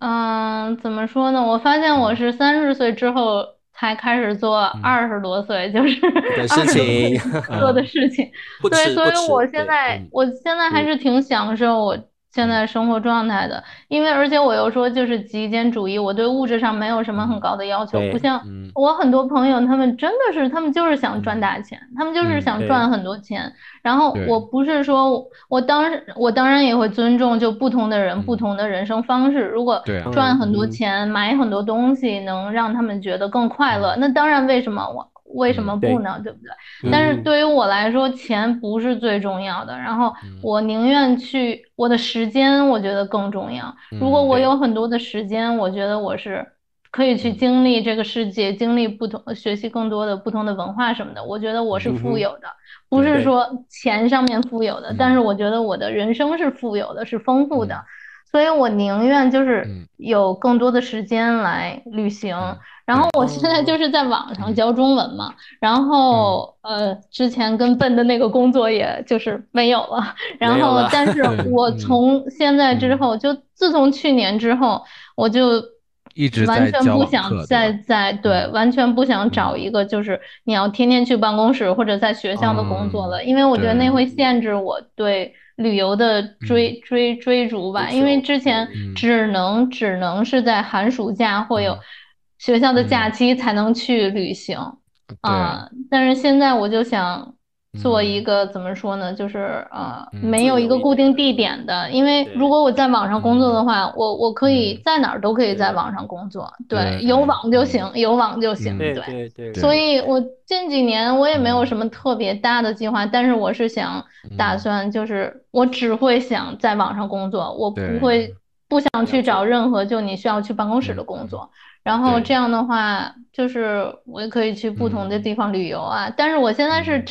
嗯，怎么说呢？我发现我是三十岁之后才开始做嗯二十多岁，就是 的事20多岁情 做的事情。不对，所以我现在嗯，我现在还是挺享受我现在生活状态的，因为而且我又说就是极简主义，我对物质上没有什么很高的要求，不像嗯。我很多朋友，他们真的是，他们就是想赚大钱，他们就是想赚。很多钱。然后我。不是说我，当时我当然也会尊重就不同的人、不嗯。同的人生方式。如果赚很多嗯。钱、买很多东西能让他们觉得更快乐，那当然为什么我为什嗯么不呢？对不对？但是嗯对于我来说，钱不是最重要的。然后嗯我宁愿去我的时间，我觉得更重要。如果我有很多的时间，我觉得我是可以去嗯经历这个世界，经历不同，学习更多的不同的文化什么的。我觉得我是富有的，不是说钱上面富有的，嗯但是我觉得我的人生是富有的，是丰富的嗯。所以我宁愿就是嗯。有更多的时间来旅行。嗯。然后我现在就是在网上教中文嘛，然后呃，之前跟笨的那个工作也就是没有了，然后但是 我嗯从现在之嗯后，就自从去年之后，我就一直完全不想课再在对，嗯完全不想找一个就是你要天天去办公室或者在学校的工作了，嗯因为我觉得那会限制我对旅游的追追追逐吧，因为之前嗯。只能只能是在寒暑假或有嗯学校的。假嗯。期才能去旅行。啊，但是现在我就想做一嗯个怎么说呢，就是呃嗯没有一个固定地点的，因为如果我在网上工作的嗯。话，我我可以嗯。在哪儿都可以在网上工作，对对，有网就嗯。行，有网就行，嗯对对。对。对，所以我近几年我也没有嗯。什么特别大的计划，但是我是想打嗯算就是我只会想在网上工作，我不会。不想去找任何就你需要去办公室的嗯工作。然后。这样的话，就是我也可以去不同的嗯。地方旅游啊。但是我现在是嗯，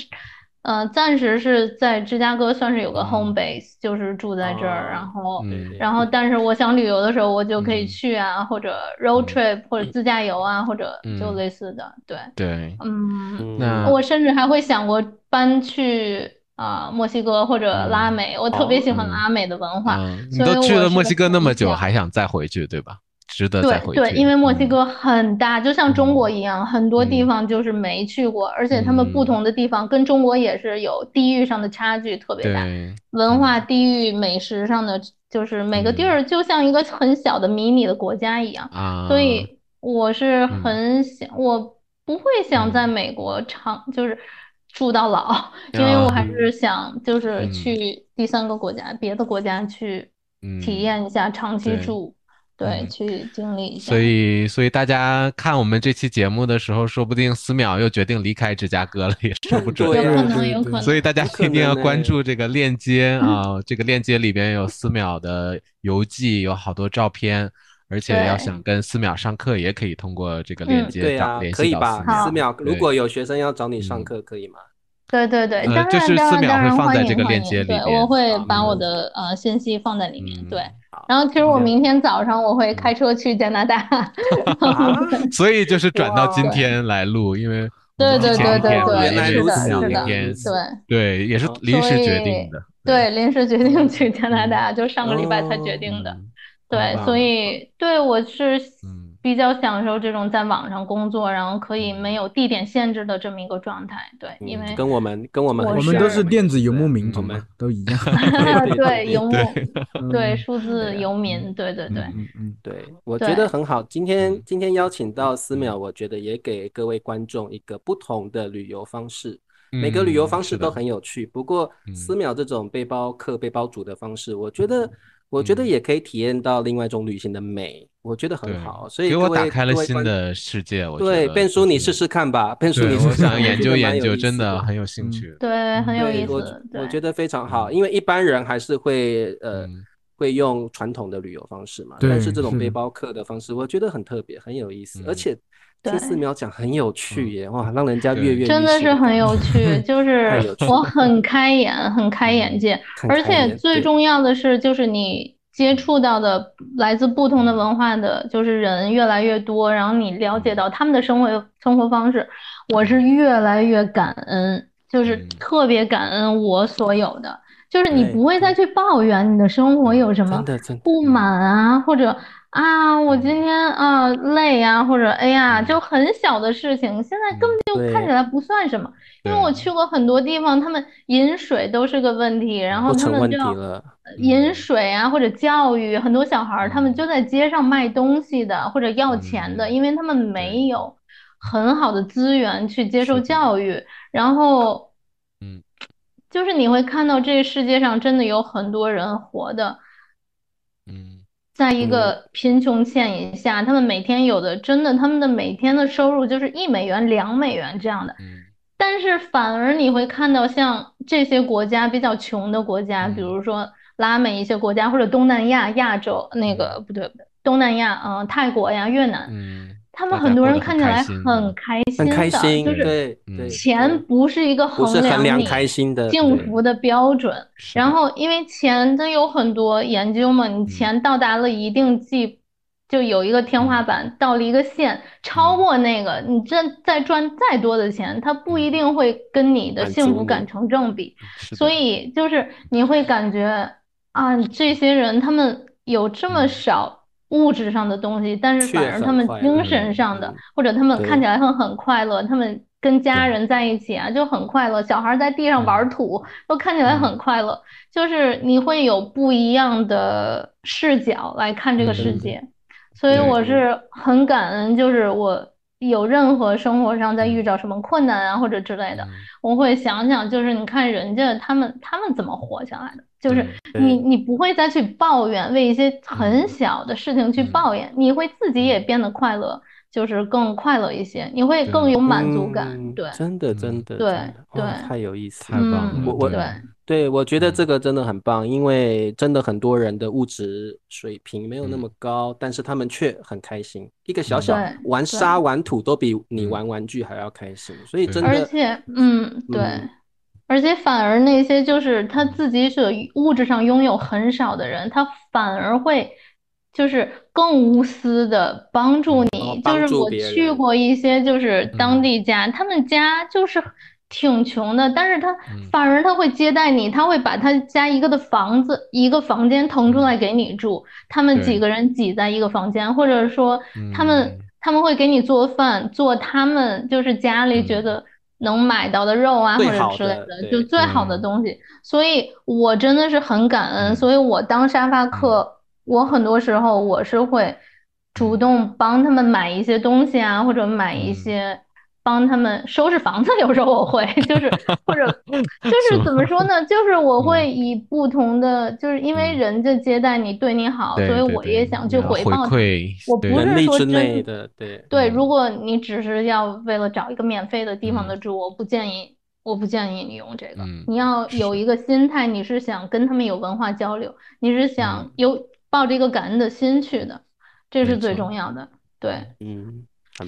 呃，暂时是在芝加哥，算是有个嗯 home base，就是住在这儿。哦然后，嗯然后，但是我想旅游的时候，我就可以嗯去啊，或者 road 嗯 trip，或者自驾游啊，或者就嗯类似的。对，对嗯，我甚至还会想过搬去啊墨西哥或者拉嗯美，我特别喜欢嗯拉美的文化。嗯，你所以都去了墨西哥那么久，还想再回去，对吧？值得再回对对，因为墨西嗯哥很大，就像中国一样，很多地嗯方就是没去过，而且他们不嗯同的地方跟中国也是有地域上的差距特别大，文化、地域、美食上的，就是每个地儿就像一个很小的迷你的国家一样，啊，所以我是嗯很想，我不会想在嗯美国长，就是住到老，因为我还是想就是去第三个国家，别的国家去体嗯验一下，长期对住。对，嗯去经历一下。所以，所以大家看我们这期节目的时候，说不定思淼又决定离开芝加哥了，也说不准。有可能，对对有可能。所以大家一定要关注这个链接啊，这个链接里边有思淼的游记，有好多照片，而且要想跟思淼上课，也可以通过这个链嗯接对啊，找联系到可以吧？思淼。如果有学生要找你上嗯课，可以吗？对对对，呃当然就是四秒当然当然会放在欢迎这个链欢迎对，接里我会把我的呃信息放在里面。嗯对，好，然后其实我明天早上我会开车去加拿大。啊，所以就是转到今天来录，因为对对对对对，原来是的，是的，明天对对也是临时决定的。对，临时决定去加拿大，就上个礼拜才决定的。嗯对，所以对我是嗯比较享受这种在网上工作，然后可以嗯没有地点限制的这么一个状态。对，因为嗯跟我们跟我们我们都是电子游牧民族嘛，都一样。对对游牧，对嗯数字游民，对对对，嗯嗯对，我觉得很好。今天嗯今天邀请到思淼，我觉得也给各位观众一个不同的旅游方式。每个旅游方式都很有趣，不过嗯思淼这种背包客、背包主的方式，我觉得我觉得嗯也可以体验到另外一种旅行的美，我觉得很好。所以给我打开了新的世界。我觉对，得变叔你试试看吧，变叔，你试我想试看研究研究，真的的很有兴嗯趣。对，很有意思。对我觉得非常好，嗯因为一般人还是会呃嗯会会用传统的旅游方式嘛，但是这种背包客的方式，我觉得很特别，很有意思，嗯。而且对听寺苗讲很有趣耶，哇，让人家对。跃跃欲真的是很有趣，就是我很开眼，很开眼界，而且最重要的是，就是你接触到的来自不同的文化的，就是人越来越多，然后你了解到他们的生活生活方式，我是越来越感恩，就是嗯。特别感恩我所有的，就是你不会再去抱怨你的生活有什么不满啊，或者啊，我今天啊累啊，或者哎呀，就很小的事情，现在根本就看起来不算什么。因为我去过很多地方，他们饮水都是个问题，然后他们就要饮水啊，或者教育，很多小孩儿他们嗯。就在街上卖东西的，或者要钱的，嗯因为他们没有很好的资源去接受教育，然后嗯就是你会看到这个世界上真的有很多人活的。嗯在一个贫穷线以下，他们每天有的真的，他们的每天的收入就是一美元、两美元这样的。嗯但是反而你会看到，像这些国家比较穷的国家，比嗯如说拉美一些国家，或者东南亚、亚洲那个不对不对，东南亚，嗯、泰国呀、越南，嗯，他们很多人看起来很开心很开心的，就是嗯。对。对，钱不是一个衡量你开心的，幸福的标准。然后，因为钱它有很多研究嘛，你钱到达了一定计，就有一个天花板，到了一个线，超过那个，你这再赚再多的钱，它不一定会跟你的幸福感成正比。所以就是你会感觉啊，这些人他们有这么嗯。少物质上的东西，但是反而他们精神上的嗯，或者他们看起来很很快乐，他们跟家人在一起啊就很快乐，小孩在地上玩嗯。土都看起来很快乐，就是你会有不一样的视角来看这个嗯世界，所以我是很感恩，就是我有任何生活上在遇嗯着什么困难啊或者之类的。嗯。我会想想，就是你看人家他们他们怎么活下来的，就是你。你不会再去抱怨，为一些很嗯小的事情去嗯。抱怨，你会自己也变得快乐，就是更快乐一些，你会更有满足感，嗯对，真的嗯真的对对太有意思太了。棒了，嗯我我对对，我觉得嗯。这个真的很棒，因为真的很多人的物质水平没有那么高，但是他们却很开心。一个小小玩沙。玩土都比你嗯。玩玩具还要开心，所以真。的，而且嗯对。嗯。而且反而那些就是他自己所物质上拥有很少的人，他反而会就是更无私的帮助哦你。帮就是我去过一些就是当嗯地家，他们家就是挺穷的，但是他嗯。反而他会接待你，他会把他家一个的房子一个房间腾出来给你住，他们几个人挤在一个房间，或者说他们嗯他们会给你做饭，做他们就是家里觉嗯。得能买到的肉啊，或者之类的，就最好的东西。所以我真的是很感恩，嗯所以我当沙发客，我很多时候我是会主动帮他们买一些东西啊，或者买一嗯些。帮他们收拾房子，有时候我会，就是或者 就是是怎么说呢？就是我会以不同的，就是因为嗯人家接待你，对你好，所以我也想去回回报他。馈我不是说真的，对如果你只是要为了找一个免费的地方嗯的住，我不建议，我不建议你用这个。嗯你要有一个心态，你是想跟他们有文化交流，你是想嗯有抱着一个感恩的心去的，这是最重要的。对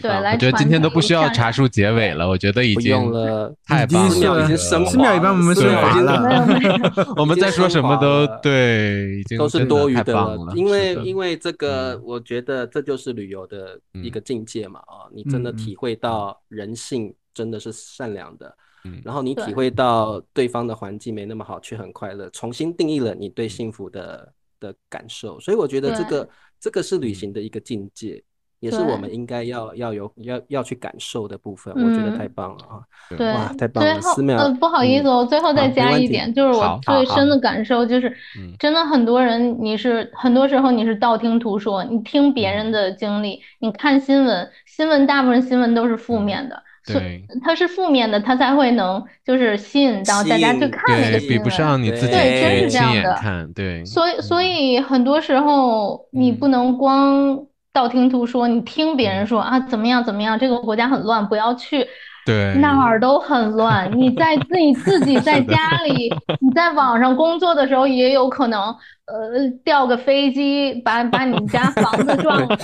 对来我觉得今天都不需要传承茶树结尾了，我觉得已不经用了，太棒四秒是已经升四秒也华帮我们四秒已经升华了 我们在说什么都对，已经都是多余的了，因为因为这个嗯，我觉得这就是旅游的一个境界嘛啊，你真的体会到人性真的是善良的，嗯然后你体会到对方的环境没那么好，却很快乐，重新定义了你对幸福的的感受，所以我觉得这个这个是旅行的一个境界。也是我们应该要要有要要去感受的部分，我觉得嗯。太棒了啊！对。哇，太棒了！最后寺庙呃，不好意思，我最后再加一点，就是我最深的感受就是嗯，真的很多人你是很多时候你是道听途说，你听别嗯人的经历，你看新闻，新闻大部分新闻都是负嗯。面的，所以对。它是负面的，它才会能就是吸引到大家去看那个对，比不新闻。上你自己对真是这样的眼看，对，所以，所嗯。以很多时候你嗯。不能光道听途说，你听别人嗯说啊怎么样怎么样，这个国家很乱，不要去。对，哪儿都很乱。你在自己自己在家里，你在网上工作的时候，也有可能呃掉个飞机，把把你家房子撞了，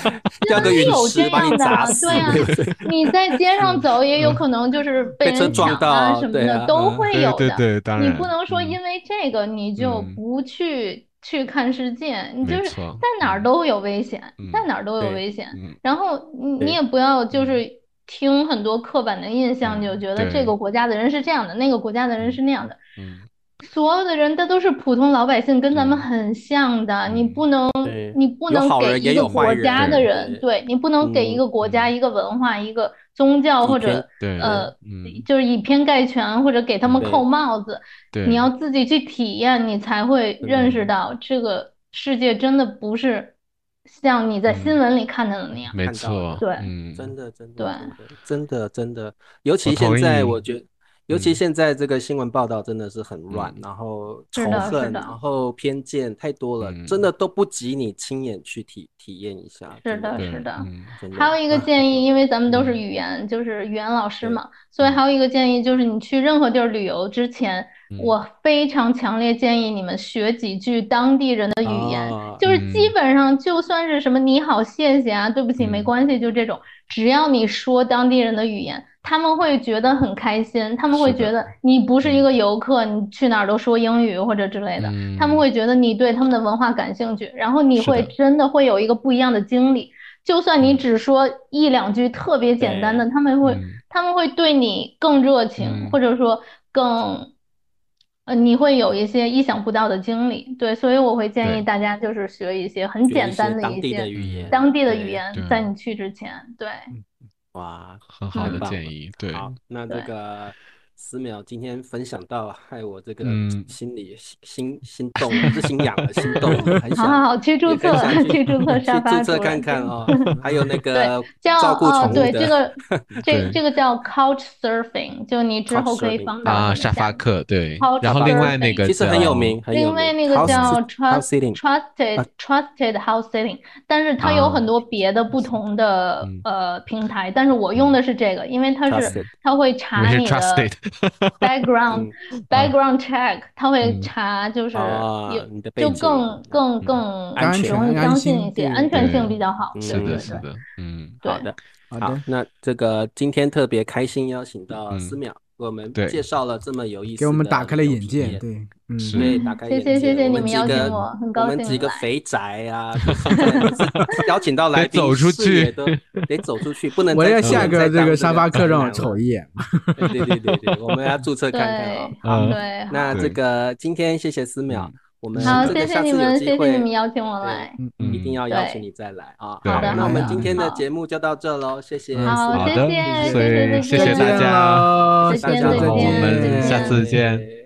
真有这样的，对呀、对不对你在街上走，也有可能就是被人抢撞到啊什么的，都会有的。对对，当然你不能说嗯因为这个你就嗯不去去看世界，你就是在哪儿嗯都有危险，嗯在哪儿都有危险。嗯然后你你也不要就是听很多刻板的印象，嗯就觉得这个国家的人是这样的，那个国家的人是那样的。嗯所有的人他都是普通老百姓，跟咱们嗯。很像的。你嗯不能，你不能给一个国家的对人，对。你不能给一嗯个国家、嗯一个文化、一个宗教或者呃，嗯。就是以偏概全或者给他们扣帽子。你要自己去体验，你才会认识嗯到这个世界真的不是像你在新嗯。闻里看到的那样。没错，对。嗯，真的，真的，对。真的，真的，尤其现在，我觉得，尤其嗯。现在这个新闻报道真的是很乱，嗯。然后是仇恨，的。然后偏见太多了，嗯。真的都不及你亲眼去体体验一下。是的是的嗯还有一个啊建议，因为咱们都是嗯。语言，就是语言老师嘛，所以嗯。还有一个建议就是，你去任何地儿旅游之前，嗯。我非常强烈建议你们学几句当地人的语言，啊就是基嗯本上就算是什么你好、谢谢啊、对不起、没嗯。关系，就这种，只要你说当地人的语言，他们会觉得很开心，他们会觉得你不是一嗯。个游客，你去哪儿都说英语或者之类的，他们嗯会觉得你对他们的文化感兴趣，然后你会真的会有一个不一样的经历。就算你嗯。只说一两句特别简单的，他们会嗯他们会对你更热情，嗯。或者说更，呃，你会有一些意想不到的经历。对，所以我会建议大家就是学一些很简单些当地的一些的语言，当地的语言，在。你去之前，对，哇，很好的建议，对，好，那这个思淼今天分享到，害我这个嗯心里心心动了，不是心痒了，心动了，很想好好好，去注册，去注册去沙发注册看看哦。还有那个，叫照顾哦，对，宠物的，这个这这个叫 Couch Surfing，就你之后可以放到你的沙发客，对然后另外那个其实很有叫名，另外那个叫 trust trusted 啊 trusted house sitting，但是它有很啊多别的不同的嗯呃平台，但是我用的是这个，因为它是它会查你的 background 嗯 background check，他会嗯。查就是就更更更安全容易相信一些，安全性比较好。嗯是的，对对对是的，嗯，对好的，好好的，，那这个今天特别开心邀请到嗯。思淼，给我们介绍了这么有意思，给我们打开了眼界，，对，嗯，对，打开谢眼界。我谢谢谢你们们几个邀请我很高我们几个肥宅啊 邀请到来宾，走出去都 得走出去，不能再。我要下个这个沙发客让我瞅一眼。对对对对对，我们要注册看看啊。嗯对，好那这个今天谢谢思淼嗯，我们好，这个谢谢下次有你们，谢谢机会你们邀请我来。嗯嗯。一定要邀请你再来啊。好好的。那我们今天的节目就到这喽，谢谢。好谢谢所以谢谢谢谢大家喽，再大家再见。再见我们下次见。对